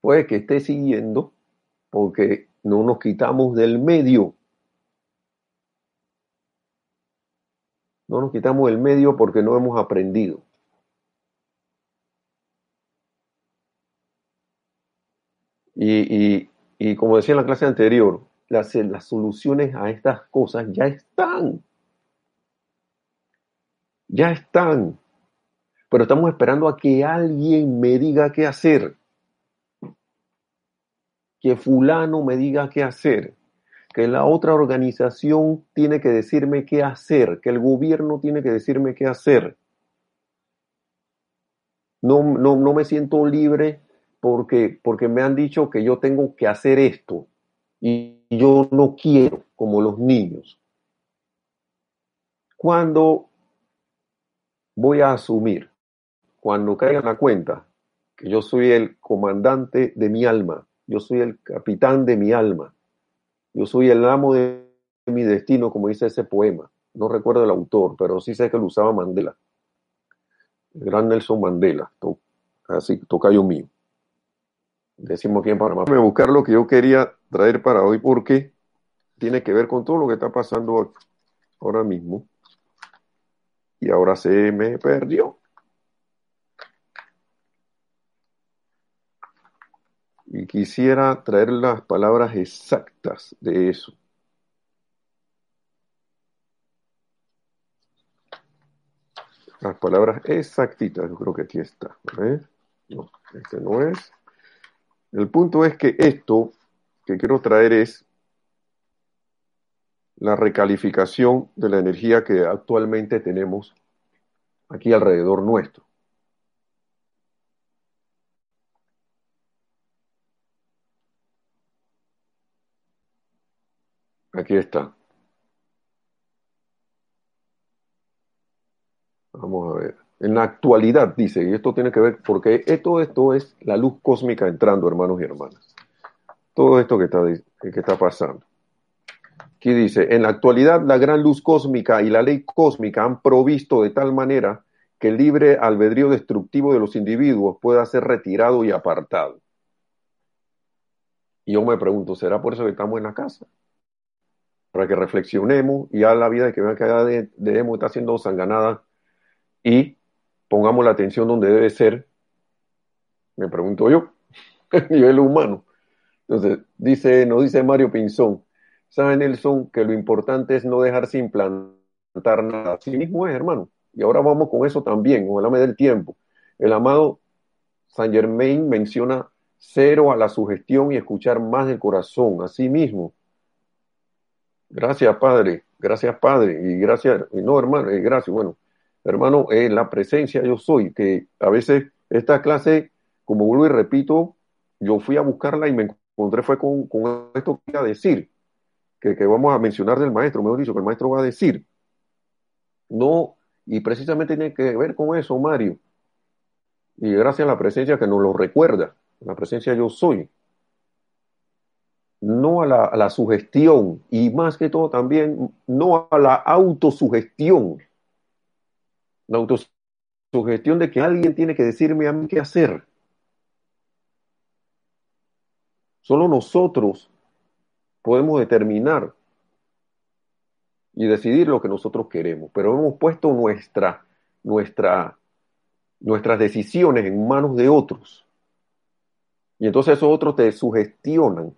Puede que esté siguiendo porque no nos quitamos del medio. No nos quitamos del medio porque no hemos aprendido. Y, y, como decía en la clase anterior, las, las soluciones a estas cosas ya están. Ya están. Pero estamos esperando a que alguien me diga qué hacer. Que fulano me diga qué hacer. Que la otra organización tiene que decirme qué hacer. Que el gobierno tiene que decirme qué hacer. No, no, no me siento libre porque, porque me han dicho que yo tengo que hacer esto y yo no quiero, como los niños. Cuando voy a asumir, cuando caiga en la cuenta, que yo soy el comandante de mi alma, yo soy el capitán de mi alma, yo soy el amo de mi destino, como dice ese poema. No recuerdo el autor, pero sí sé que lo usaba Mandela. El gran Nelson Mandela, así, tocayo mío decimos aquí en Panamá. Voy a buscar lo que yo quería traer para hoy porque tiene que ver con todo lo que está pasando ahora mismo. Y ahora se me perdió. Y quisiera traer las palabras exactas de eso. Las palabras exactitas, yo creo que aquí está. No, este no es. El punto es que esto que quiero traer es la recalificación de la energía que actualmente tenemos aquí alrededor nuestro. Aquí está. Vamos a ver. En la actualidad, dice, y esto tiene que ver, porque todo esto es la luz cósmica entrando, hermanos y hermanas. Todo esto que está, que está pasando. Aquí dice, en la actualidad la gran luz cósmica y la ley cósmica han provisto de tal manera que el libre albedrío destructivo de los individuos pueda ser retirado y apartado. Y yo me pregunto, ¿será por eso que estamos en la casa? Para que reflexionemos y a la vida de que vean que debemos estar siendo sanganada y pongamos la atención donde debe ser, me pregunto yo, a nivel humano. Entonces, dice, nos dice Mario Pinzón, sabe Nelson que lo importante es no dejarse implantar nada. Así mismo es, hermano. Y ahora vamos con eso también, ojalá me dé el tiempo. El amado Saint Germain menciona cero a la sugestión y escuchar más del corazón, así mismo. Gracias, Padre. Gracias, Padre. Y gracias, y no, hermano, y gracias. Bueno, hermano, en la presencia yo soy, que a veces esta clase, como vuelvo y repito, yo fui a buscarla y me encontré fue con, esto que iba a decir, que, vamos a mencionar del maestro, mejor dicho, que el maestro va a decir. No, y precisamente tiene que ver con eso, Mario. Y gracias a la presencia que nos lo recuerda, la presencia yo soy. No a la, a la sugestión y más que todo también no a la autosugestión la autosugestión de que alguien tiene que decirme a mí qué hacer. Solo nosotros podemos determinar y decidir lo que nosotros queremos, pero hemos puesto nuestra, nuestra, nuestras decisiones en manos de otros. Y entonces esos otros te sugestionan.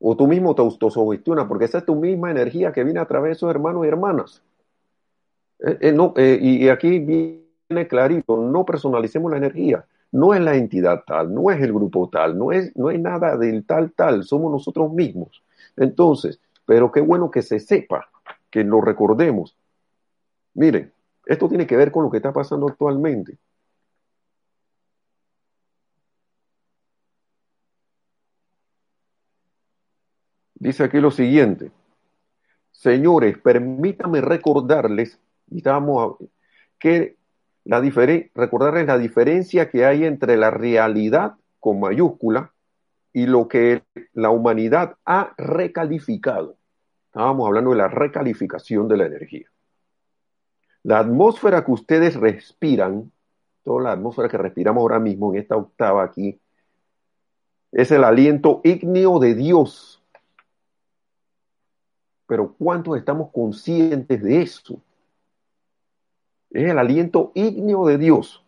O tú mismo te autosugestionas, porque esa es tu misma energía que viene a través de esos hermanos y hermanas. Eh, eh, no, eh, y, aquí viene clarito, no personalicemos la energía. No es la entidad tal, no es el grupo tal, no es, no es nada del tal tal, somos nosotros mismos. Entonces, pero qué bueno que se sepa, que lo recordemos. Miren, esto tiene que ver con lo que está pasando actualmente. Dice aquí lo siguiente. Señores, permítame recordarles que la recordarles la diferencia que hay entre la realidad con mayúscula y lo que la humanidad ha recalificado. Estábamos hablando de la recalificación de la energía. La atmósfera que ustedes respiran, toda la atmósfera que respiramos ahora mismo en esta octava aquí, Es el aliento ígneo de Dios. Pero ¿cuántos estamos conscientes de eso? Es el aliento ígneo de Dios.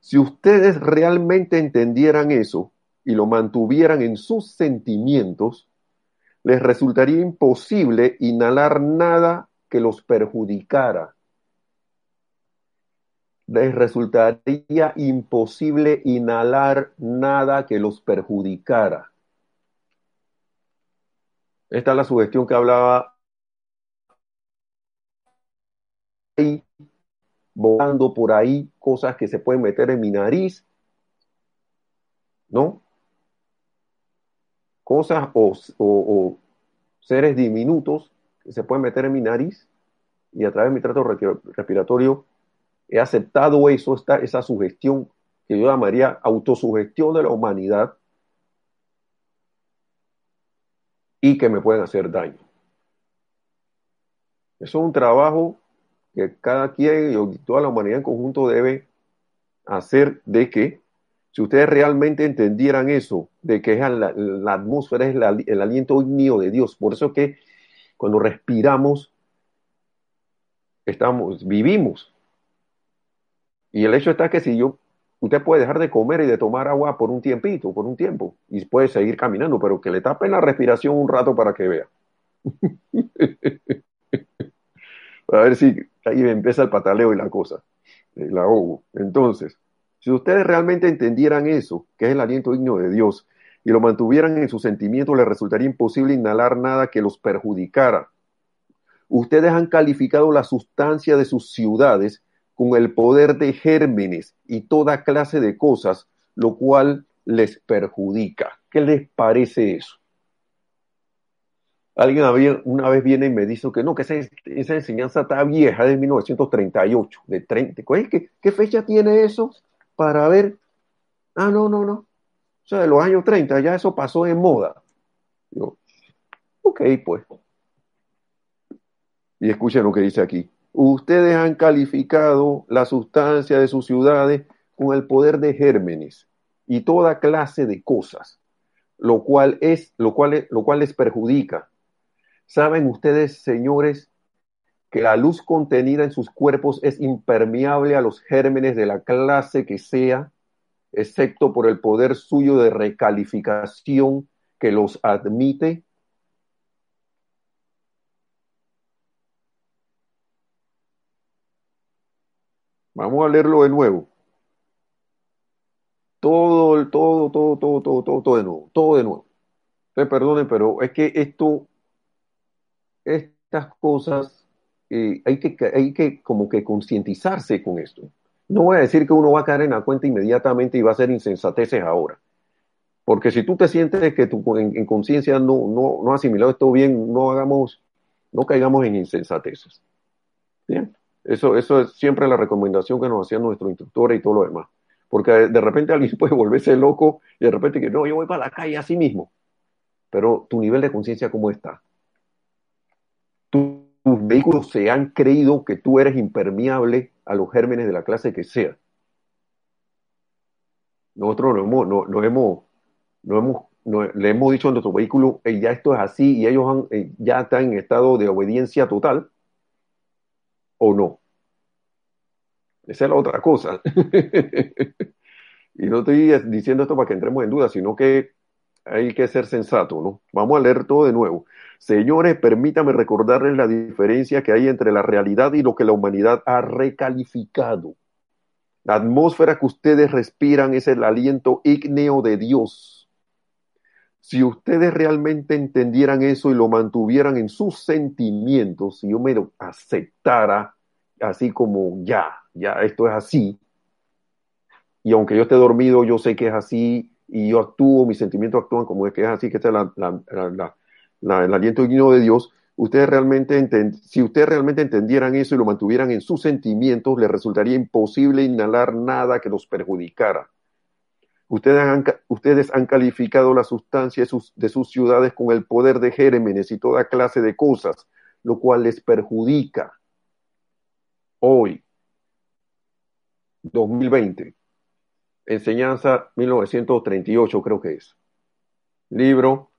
Si ustedes realmente entendieran eso y lo mantuvieran en sus sentimientos, les resultaría imposible inhalar nada que los perjudicara. Les resultaría imposible inhalar nada que los perjudicara. Esta es la sugestión que hablaba ahí, volando por ahí, cosas que se pueden meter en mi nariz, ¿no? Cosas o, seres diminutos que se pueden meter en mi nariz y a través de mi trato respiratorio he aceptado eso, esta, esa sugestión que yo llamaría autosugestión de la humanidad y que me pueden hacer daño. Eso es un trabajo que cada quien y toda la humanidad en conjunto debe hacer de que, si ustedes realmente entendieran eso, de que es la, atmósfera es la, el aliento ígneo de Dios, por eso es que cuando respiramos, estamos, vivimos. Y el hecho está que si yo, usted puede dejar de comer y de tomar agua por un tiempito, por un tiempo, y puede seguir caminando, pero que le tapen la respiración un rato para que vea. a ver si ahí empieza el pataleo y la cosa, el ahogo. Entonces, si ustedes realmente entendieran eso, que es el aliento digno de Dios, y lo mantuvieran en sus sentimientos, les resultaría imposible inhalar nada que los perjudicara. Ustedes han calificado la sustancia de sus ciudades con el poder de gérmenes y toda clase de cosas, lo cual les perjudica. ¿Qué les parece eso? Alguien una vez viene y me dice que no, que esa, enseñanza está vieja, de 1938, de 30. ¿Qué, ¿Qué fecha tiene eso para ver? Ah, no, no, no. O sea, de los años 30, ya eso pasó en moda. Yo, ok, pues. Y escuchen lo que dice aquí. Ustedes han calificado la sustancia de sus ciudades con el poder de gérmenes y toda clase de cosas, lo cual es, lo cual, lo cual les perjudica ¿Saben ustedes, señores, que la luz contenida en sus cuerpos es impermeable a los gérmenes de la clase que sea, excepto por el poder suyo de recalificación que los admite? Vamos a leerlo de nuevo. Todo, todo, todo, todo, todo, todo, todo de nuevo, todo de nuevo. Perdonen, pero es que esto estas cosas eh, hay, que, hay que como que concientizarse con esto. No voy a decir que uno va a caer en la cuenta inmediatamente y va a hacer insensateces ahora. Porque si tú te sientes que tú en, conciencia no, no, no has asimilado esto bien, no hagamos, no caigamos en insensateces. Bien. Eso, eso es siempre la recomendación que nos hacían nuestros instructores y todo lo demás. Porque de repente alguien puede volverse loco y de repente que no, yo voy para la calle así mismo. Pero tu nivel de conciencia, ¿cómo está? tus vehículos se han creído que tú eres impermeable a los gérmenes de la clase que sea. Nosotros no hemos, no, hemos, no hemos no, le hemos dicho a nuestro vehículo, ya esto es así y ellos han, eh, ya están en estado de obediencia total, o no. Esa es la otra cosa. y no estoy diciendo esto para que entremos en duda, sino que hay que ser sensato, ¿no? Vamos a leer todo de nuevo. Señores, permítame recordarles la diferencia que hay entre la realidad y lo que la humanidad ha recalificado. La atmósfera que ustedes respiran es el aliento ígneo de Dios. Si ustedes realmente entendieran eso y lo mantuvieran en sus sentimientos, si yo me lo aceptara así como ya, ya esto es así, y aunque yo esté dormido, yo sé que es así, y yo actúo, mis sentimientos actúan como es que es así, que es la, el aliento digno de Dios, ustedes realmente si ustedes realmente entendieran eso y lo mantuvieran en sus sentimientos, les resultaría imposible inhalar nada que los perjudicara. Ustedes han, calificado la sustancia de sus, de sus ciudades con el poder de gérmenes y toda clase de cosas, lo cual les perjudica. Hoy, 2020, enseñanza 1938 creo que es. libro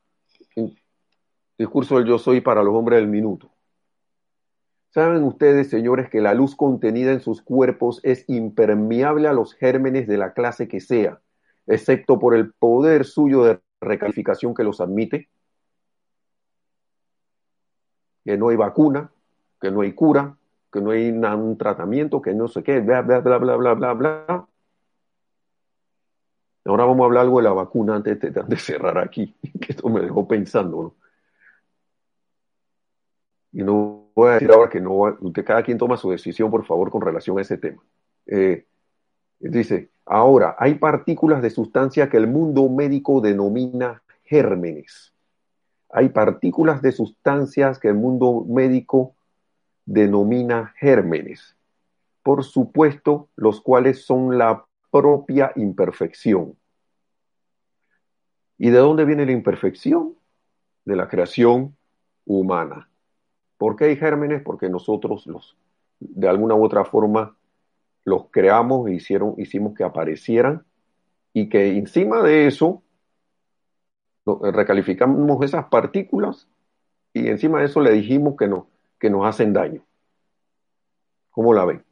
Discurso del Yo Soy para los hombres del minuto. ¿Saben ustedes, señores, que la luz contenida en sus cuerpos es impermeable a los gérmenes de la clase que sea, excepto por el poder suyo de recalificación que los admite? Que no hay vacuna, que no hay cura, que no hay un tratamiento, que no sé qué, bla, bla, bla, bla, bla, bla, bla. Ahora vamos a hablar algo de la vacuna antes de, cerrar aquí, que esto me dejó pensando, ¿no? Y no voy a decir ahora que no, que cada quien toma su decisión, por favor, con relación a ese tema. Eh, dice, ahora, hay partículas de sustancia que el mundo médico denomina gérmenes. Hay partículas de sustancias que el mundo médico denomina gérmenes. Por supuesto, los cuales son la propia imperfección. ¿Y de dónde viene la imperfección? De la creación humana. ¿Por qué hay gérmenes? Porque nosotros los, de alguna u otra forma, los creamos e hicieron, hicimos que aparecieran y que encima de eso recalificamos esas partículas y encima de eso le dijimos que, no, que nos hacen daño. ¿Cómo la ven?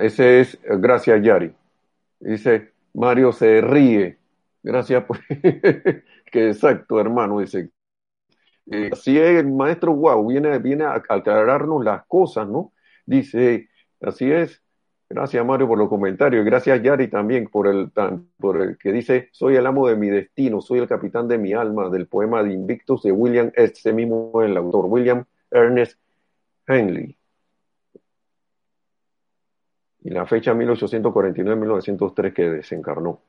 Ese es, gracias Yari. Dice, Mario se ríe. Gracias por... que exacto, hermano, dice. Eh, así es, el maestro Wow viene, viene a aclararnos las cosas, ¿no? Dice, así es. Gracias, Mario, por los comentarios. Gracias, Yari, también por el, por el que dice, soy el amo de mi destino, soy el capitán de mi alma, del poema de Invictus de William, este mismo el autor, William Ernest Henley. Y la fecha 1849-1903 que desencarnó.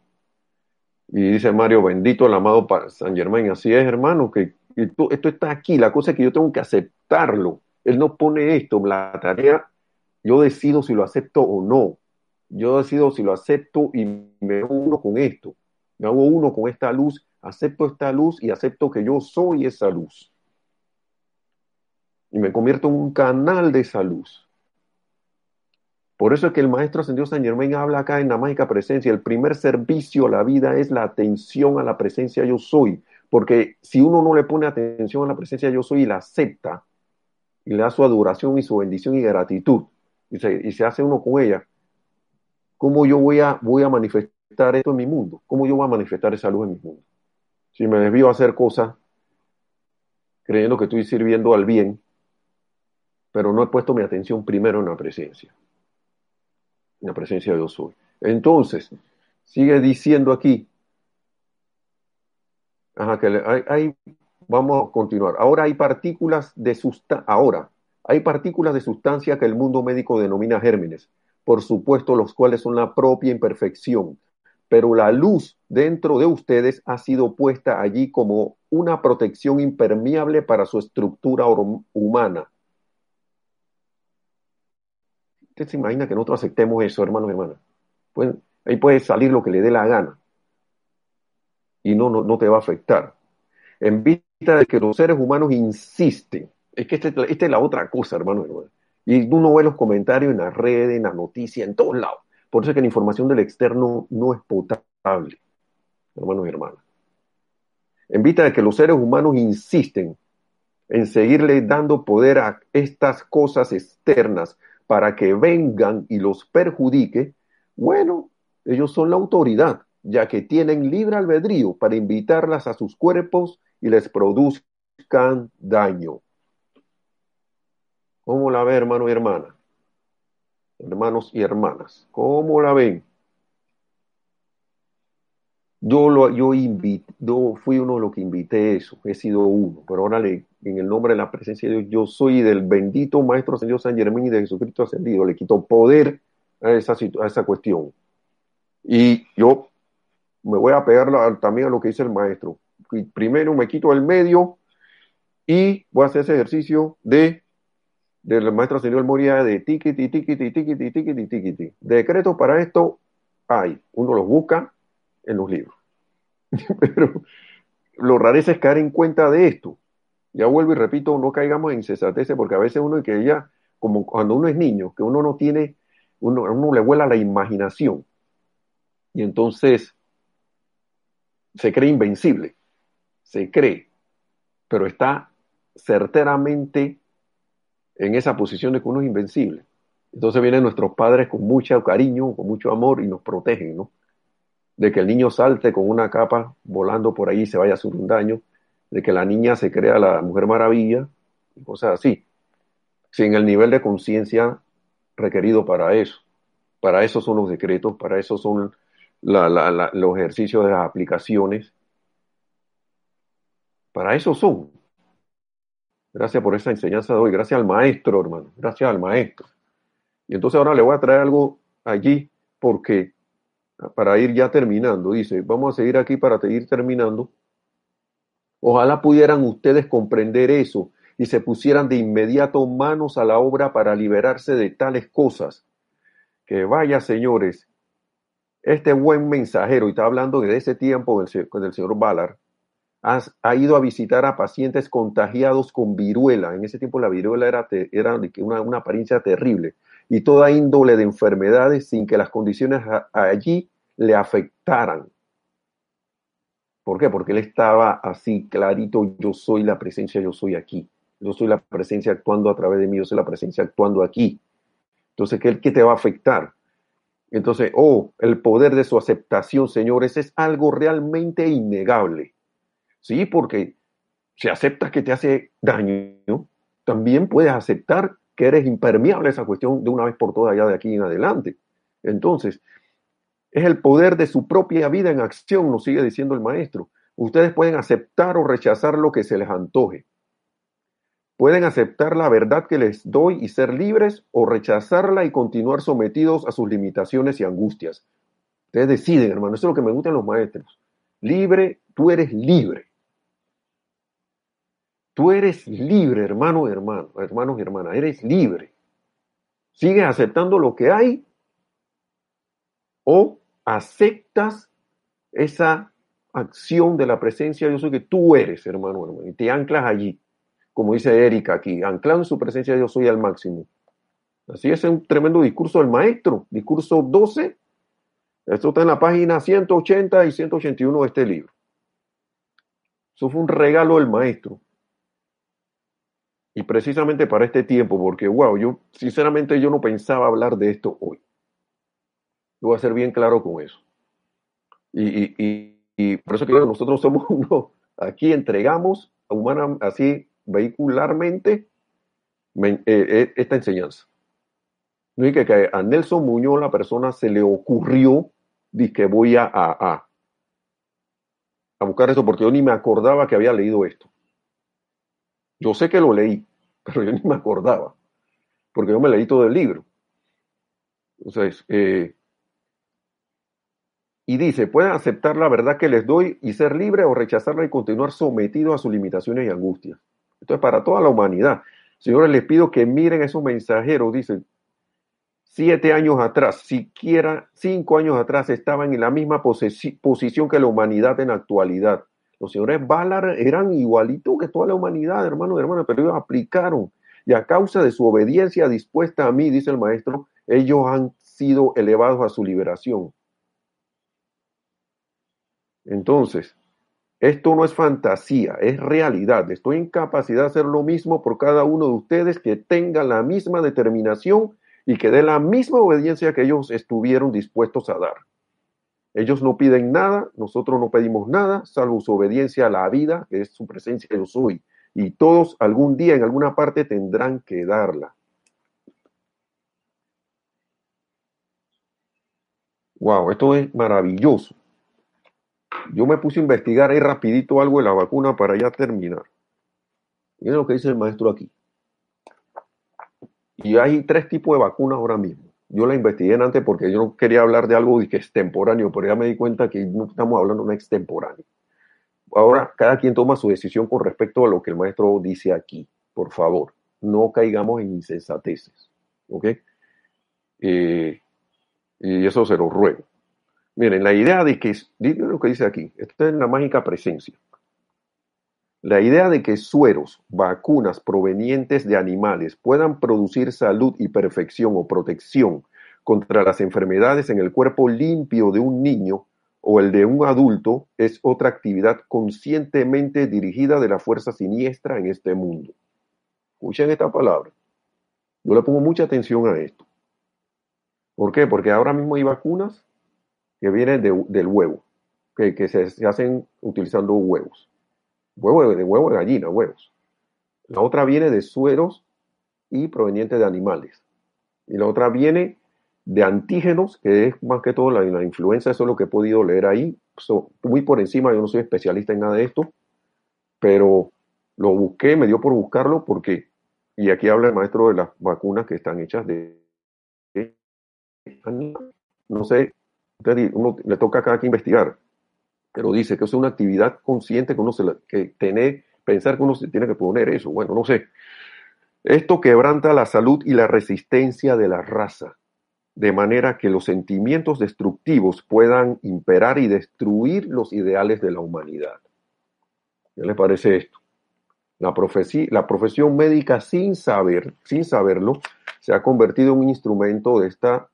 Y dice Mario, bendito el amado San Germán. Así es, hermano, que esto, está aquí. La cosa es que yo tengo que aceptarlo. Él no pone esto, la tarea, yo decido si lo acepto o no. Yo decido si lo acepto y me uno con esto. Me hago uno con esta luz, acepto esta luz y acepto que yo soy esa luz. Y me convierto en un canal de esa luz. Por eso es que el Maestro Ascendido San Germán habla acá en la mágica presencia. El primer servicio a la vida es la atención a la presencia yo soy. Porque si uno no le pone atención a la presencia yo soy y la acepta, y le da su adoración y su bendición y gratitud, y se, hace uno con ella, ¿cómo yo voy a, voy a manifestar esto en mi mundo? ¿Cómo yo voy a manifestar esa luz en mi mundo? Si me desvío a hacer cosas creyendo que estoy sirviendo al bien, pero no he puesto mi atención primero en la presencia la presencia de Dios soy. Entonces, sigue diciendo aquí, ajá, que hay, vamos a continuar. Ahora hay partículas de sustancia, ahora, hay partículas de sustancia que el mundo médico denomina gérmenes, por supuesto, los cuales son la propia imperfección, pero la luz dentro de ustedes ha sido puesta allí como una protección impermeable para su estructura humana Usted se imagina que nosotros aceptemos eso, hermanos y hermanas. Pues, ahí puede salir lo que le dé la gana. Y no, no, te va a afectar. En vista de que los seres humanos insisten. Es que esta, es la otra cosa, hermanos y hermanas. Y uno ve los comentarios en las redes, en las noticias, en todos lados. Por eso es que la información del externo no es potable, hermanos y hermanas. En vista de que los seres humanos insisten en seguirle dando poder a estas cosas externas para que vengan y los perjudique, bueno, ellos son la autoridad, ya que tienen libre albedrío para invitarlas a sus cuerpos y les produzcan daño. ¿Cómo la ve, hermano y hermana? Hermanos y hermanas, ¿cómo la ven? Yo, lo, yo fui uno de los que invité eso, he sido uno, pero ahora le, en el nombre de la presencia de Dios, yo soy del bendito Maestro Señor San Germán y de Jesucristo ascendido, le quito poder a esa, a esa cuestión. Y yo me voy a pegar también a lo que dice el Maestro. primero me quito el medio y voy a hacer ese ejercicio de del Maestro Señor Moría de tiquiti, tiquiti, tiquiti, tiquiti, tiquiti. Decretos para esto hay, uno los busca en los libros. Pero lo rareza es caer en cuenta de esto. Ya vuelvo y repito, no caigamos en cesatece, porque a veces uno que ya, como cuando uno es niño, que uno no tiene, uno, uno le vuela la imaginación. Y entonces se cree invencible, se cree, pero está certeramente en esa posición de que uno es invencible. Entonces vienen nuestros padres con mucho cariño, con mucho amor y nos protegen, ¿no? De que el niño salte con una capa volando por ahí y se vaya a hacer un daño, de que la niña se crea la mujer maravilla, y cosas así, sin el nivel de conciencia requerido para eso. Para eso son los decretos, para eso son los ejercicios de las aplicaciones. Para eso son. Gracias por esa enseñanza de hoy. Gracias al maestro, hermano. Gracias al maestro. Y entonces ahora le voy a traer algo allí porque para ir ya terminando, dice, vamos a seguir aquí para seguir terminando. Ojalá pudieran ustedes comprender eso y se pusieran de inmediato manos a la obra para liberarse de tales cosas. Que vaya, señores, este buen mensajero, y está hablando de ese tiempo del, del señor Ballard, ha ido a visitar a pacientes contagiados con viruela. En ese tiempo la viruela era, era una, una, apariencia terrible y toda índole de enfermedades sin que las condiciones allí le afectaran. ¿Por qué? Porque él estaba así clarito, yo soy la presencia, yo soy aquí. Yo soy la presencia actuando a través de mí, yo soy la presencia actuando aquí. Entonces, ¿qué, qué te va a afectar? Entonces, oh, el poder de su aceptación, señores, es algo realmente innegable. Sí, porque si aceptas que te hace daño, también puedes aceptar que eres impermeable a esa cuestión de una vez por todas ya de aquí en adelante. Entonces, es el poder de su propia vida en acción, nos sigue diciendo el maestro. Ustedes pueden aceptar o rechazar lo que se les antoje. Pueden aceptar la verdad que les doy y ser libres o rechazarla y continuar sometidos a sus limitaciones y angustias. Ustedes deciden, hermano. Eso es lo que me gustan los maestros. Libre, tú eres libre. Tú eres libre, hermano, hermano, hermanos y hermanas. Eres libre. Sigues aceptando lo que hay o aceptas esa acción de la presencia de Dios que tú eres, hermano, hermano, y te anclas allí como dice Erika aquí, anclado su presencia yo soy al máximo. Así es un tremendo discurso del maestro, discurso 12. Esto está en la página 180 y 181 de este libro. Eso fue un regalo del maestro. Y precisamente para este tiempo, porque, wow, yo sinceramente yo no pensaba hablar de esto hoy. Yo voy a ser bien claro con eso. Y, y por eso que nosotros somos uno, aquí entregamos a humana, así vehicularmente eh, eh, esta enseñanza. No es que, a Nelson Muñoz la persona se le ocurrió de que voy a, a, a buscar esto porque yo ni me acordaba que había leído esto. Yo sé que lo leí, pero yo ni me acordaba, porque yo me leí todo el libro. Entonces, eh, y dice, pueden aceptar la verdad que les doy y ser libre o rechazarla y continuar sometido a sus limitaciones y angustias. Entonces, para toda la humanidad. Señores, les pido que miren esos mensajeros, dicen, siete años atrás, siquiera cinco años atrás, estaban en la misma posición que la humanidad en la actualidad. Los señores Ballard eran igualitos que toda la humanidad, hermanos y hermanas, pero ellos aplicaron. Y a causa de su obediencia dispuesta a mí, dice el maestro, ellos han sido elevados a su liberación. Entonces, esto no es fantasía, es realidad. Estoy en capacidad de hacer lo mismo por cada uno de ustedes que tenga la misma determinación y que dé la misma obediencia que ellos estuvieron dispuestos a dar. Ellos no piden nada, nosotros no pedimos nada, salvo su obediencia a la vida, que es su presencia yo soy. Y todos algún día en alguna parte tendrán que darla. Wow, esto es maravilloso yo me puse a investigar ahí rapidito algo de la vacuna para ya terminar. Miren lo que dice el maestro aquí. Y hay tres tipos de vacunas ahora mismo. Yo la investigué antes porque yo no quería hablar de algo que es temporáneo, pero ya me di cuenta que no estamos hablando de un extemporáneo. Ahora, cada quien toma su decisión con respecto a lo que el maestro dice aquí. Por favor, no caigamos en insensateces. ¿Ok? Eh, y eso se lo ruego. Miren, la idea de que, miren lo que dice aquí, esto es la mágica presencia. La idea de que sueros, vacunas provenientes de animales puedan producir salud y perfección o protección contra las enfermedades en el cuerpo limpio de un niño o el de un adulto es otra actividad conscientemente dirigida de la fuerza siniestra en este mundo. Escuchen esta palabra. Yo le pongo mucha atención a esto. ¿Por qué? Porque ahora mismo hay vacunas que vienen del huevo, que, se, hacen utilizando huevos. Huevo de huevo de gallina, huevos. La otra viene de sueros y proveniente de animales. Y la otra viene de antígenos, que es más que todo la, influenza, eso es lo que he podido leer ahí. muy por encima, yo no soy especialista en nada de esto, pero lo busqué, me dio por buscarlo porque, y aquí habla el maestro de las vacunas que están hechas de, no sé, uno le toca a cada que investigar, pero dice que es una actividad consciente que uno se que tiene, pensar que uno se tiene que poner eso, bueno, no sé. Esto quebranta la salud y la resistencia de la raza de manera que los sentimientos destructivos puedan imperar y destruir los ideales de la humanidad. ¿Qué les parece esto? La, la profesión médica sin saber, sin saberlo, se ha convertido en un instrumento de esta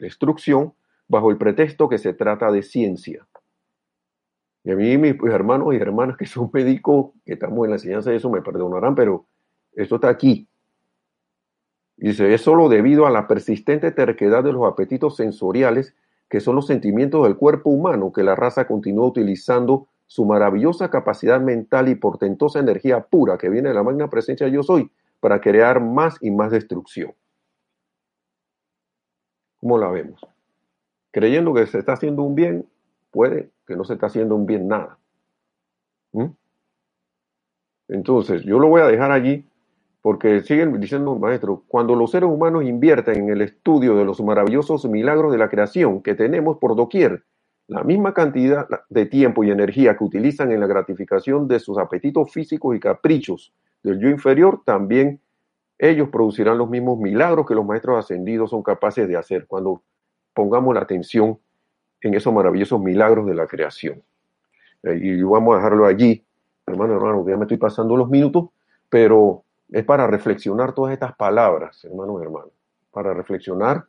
destrucción bajo el pretexto que se trata de ciencia. Y a mí, mis hermanos y hermanas que son médicos, que estamos en la enseñanza de eso, me perdonarán, pero esto está aquí. Dice, es solo debido a la persistente terquedad de los apetitos sensoriales, que son los sentimientos del cuerpo humano, que la raza continúa utilizando su maravillosa capacidad mental y portentosa energía pura que viene de la magna presencia de yo soy para crear más y más destrucción. ¿Cómo la vemos? Creyendo que se está haciendo un bien, puede que no se está haciendo un bien nada. ¿Mm? Entonces, yo lo voy a dejar allí porque siguen diciendo, maestro, cuando los seres humanos invierten en el estudio de los maravillosos milagros de la creación que tenemos por doquier, la misma cantidad de tiempo y energía que utilizan en la gratificación de sus apetitos físicos y caprichos del yo inferior, también ellos producirán los mismos milagros que los maestros ascendidos son capaces de hacer cuando pongamos la atención en esos maravillosos milagros de la creación. Eh, y vamos a dejarlo allí, hermano, hermano, ya me estoy pasando los minutos, pero es para reflexionar todas estas palabras, hermanos hermanos, para reflexionar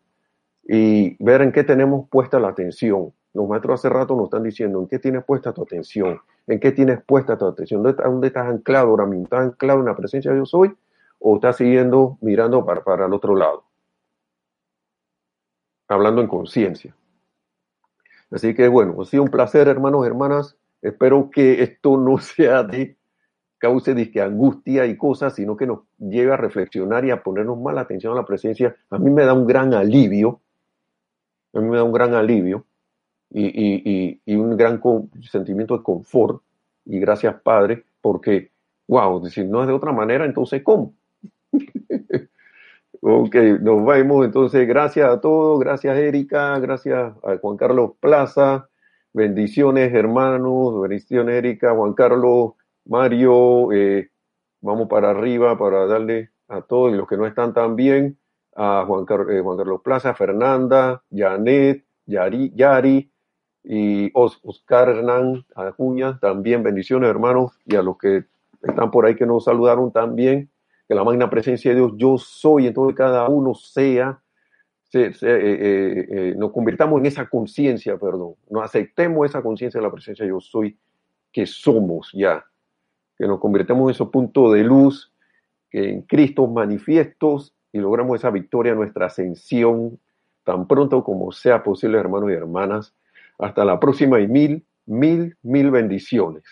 y ver en qué tenemos puesta la atención. Los maestros hace rato nos están diciendo en qué tienes puesta tu atención, en qué tienes puesta tu atención, dónde estás anclado ahora mismo, estás anclado en la presencia de Dios hoy o estás siguiendo mirando para, para el otro lado, hablando en conciencia. Así que bueno, ha sido un placer, hermanos y hermanas. Espero que esto no sea de cause disque angustia y cosas, sino que nos lleve a reflexionar y a ponernos más la atención a la presencia, a mí me da un gran alivio, a mí me da un gran alivio y, un gran sentimiento de confort y gracias Padre, porque, wow, si no es de otra manera, entonces ¿cómo? ok, nos vemos entonces, gracias a todos, gracias Erika, gracias a Juan Carlos Plaza, bendiciones hermanos, bendiciones Erika, Juan Carlos, Mario, eh, vamos para arriba para darle a todos y los que no están tan bien, a Juan, eh, Carlos Plaza, Fernanda, Janet, Yari, Yari y Oscar Hernán Acuña, también bendiciones hermanos y a los que están por ahí que nos saludaron también, que la magna presencia de Dios, yo soy, entonces cada uno sea, eh, nos convirtamos en esa conciencia, perdón, nos aceptemos esa conciencia de la presencia yo soy, que somos ya, que nos convirtamos en esos puntos de luz, que en Cristo manifiestos y logramos esa victoria, nuestra ascensión, tan pronto como sea posible, hermanos y hermanas. Hasta la próxima y mil, mil, mil bendiciones.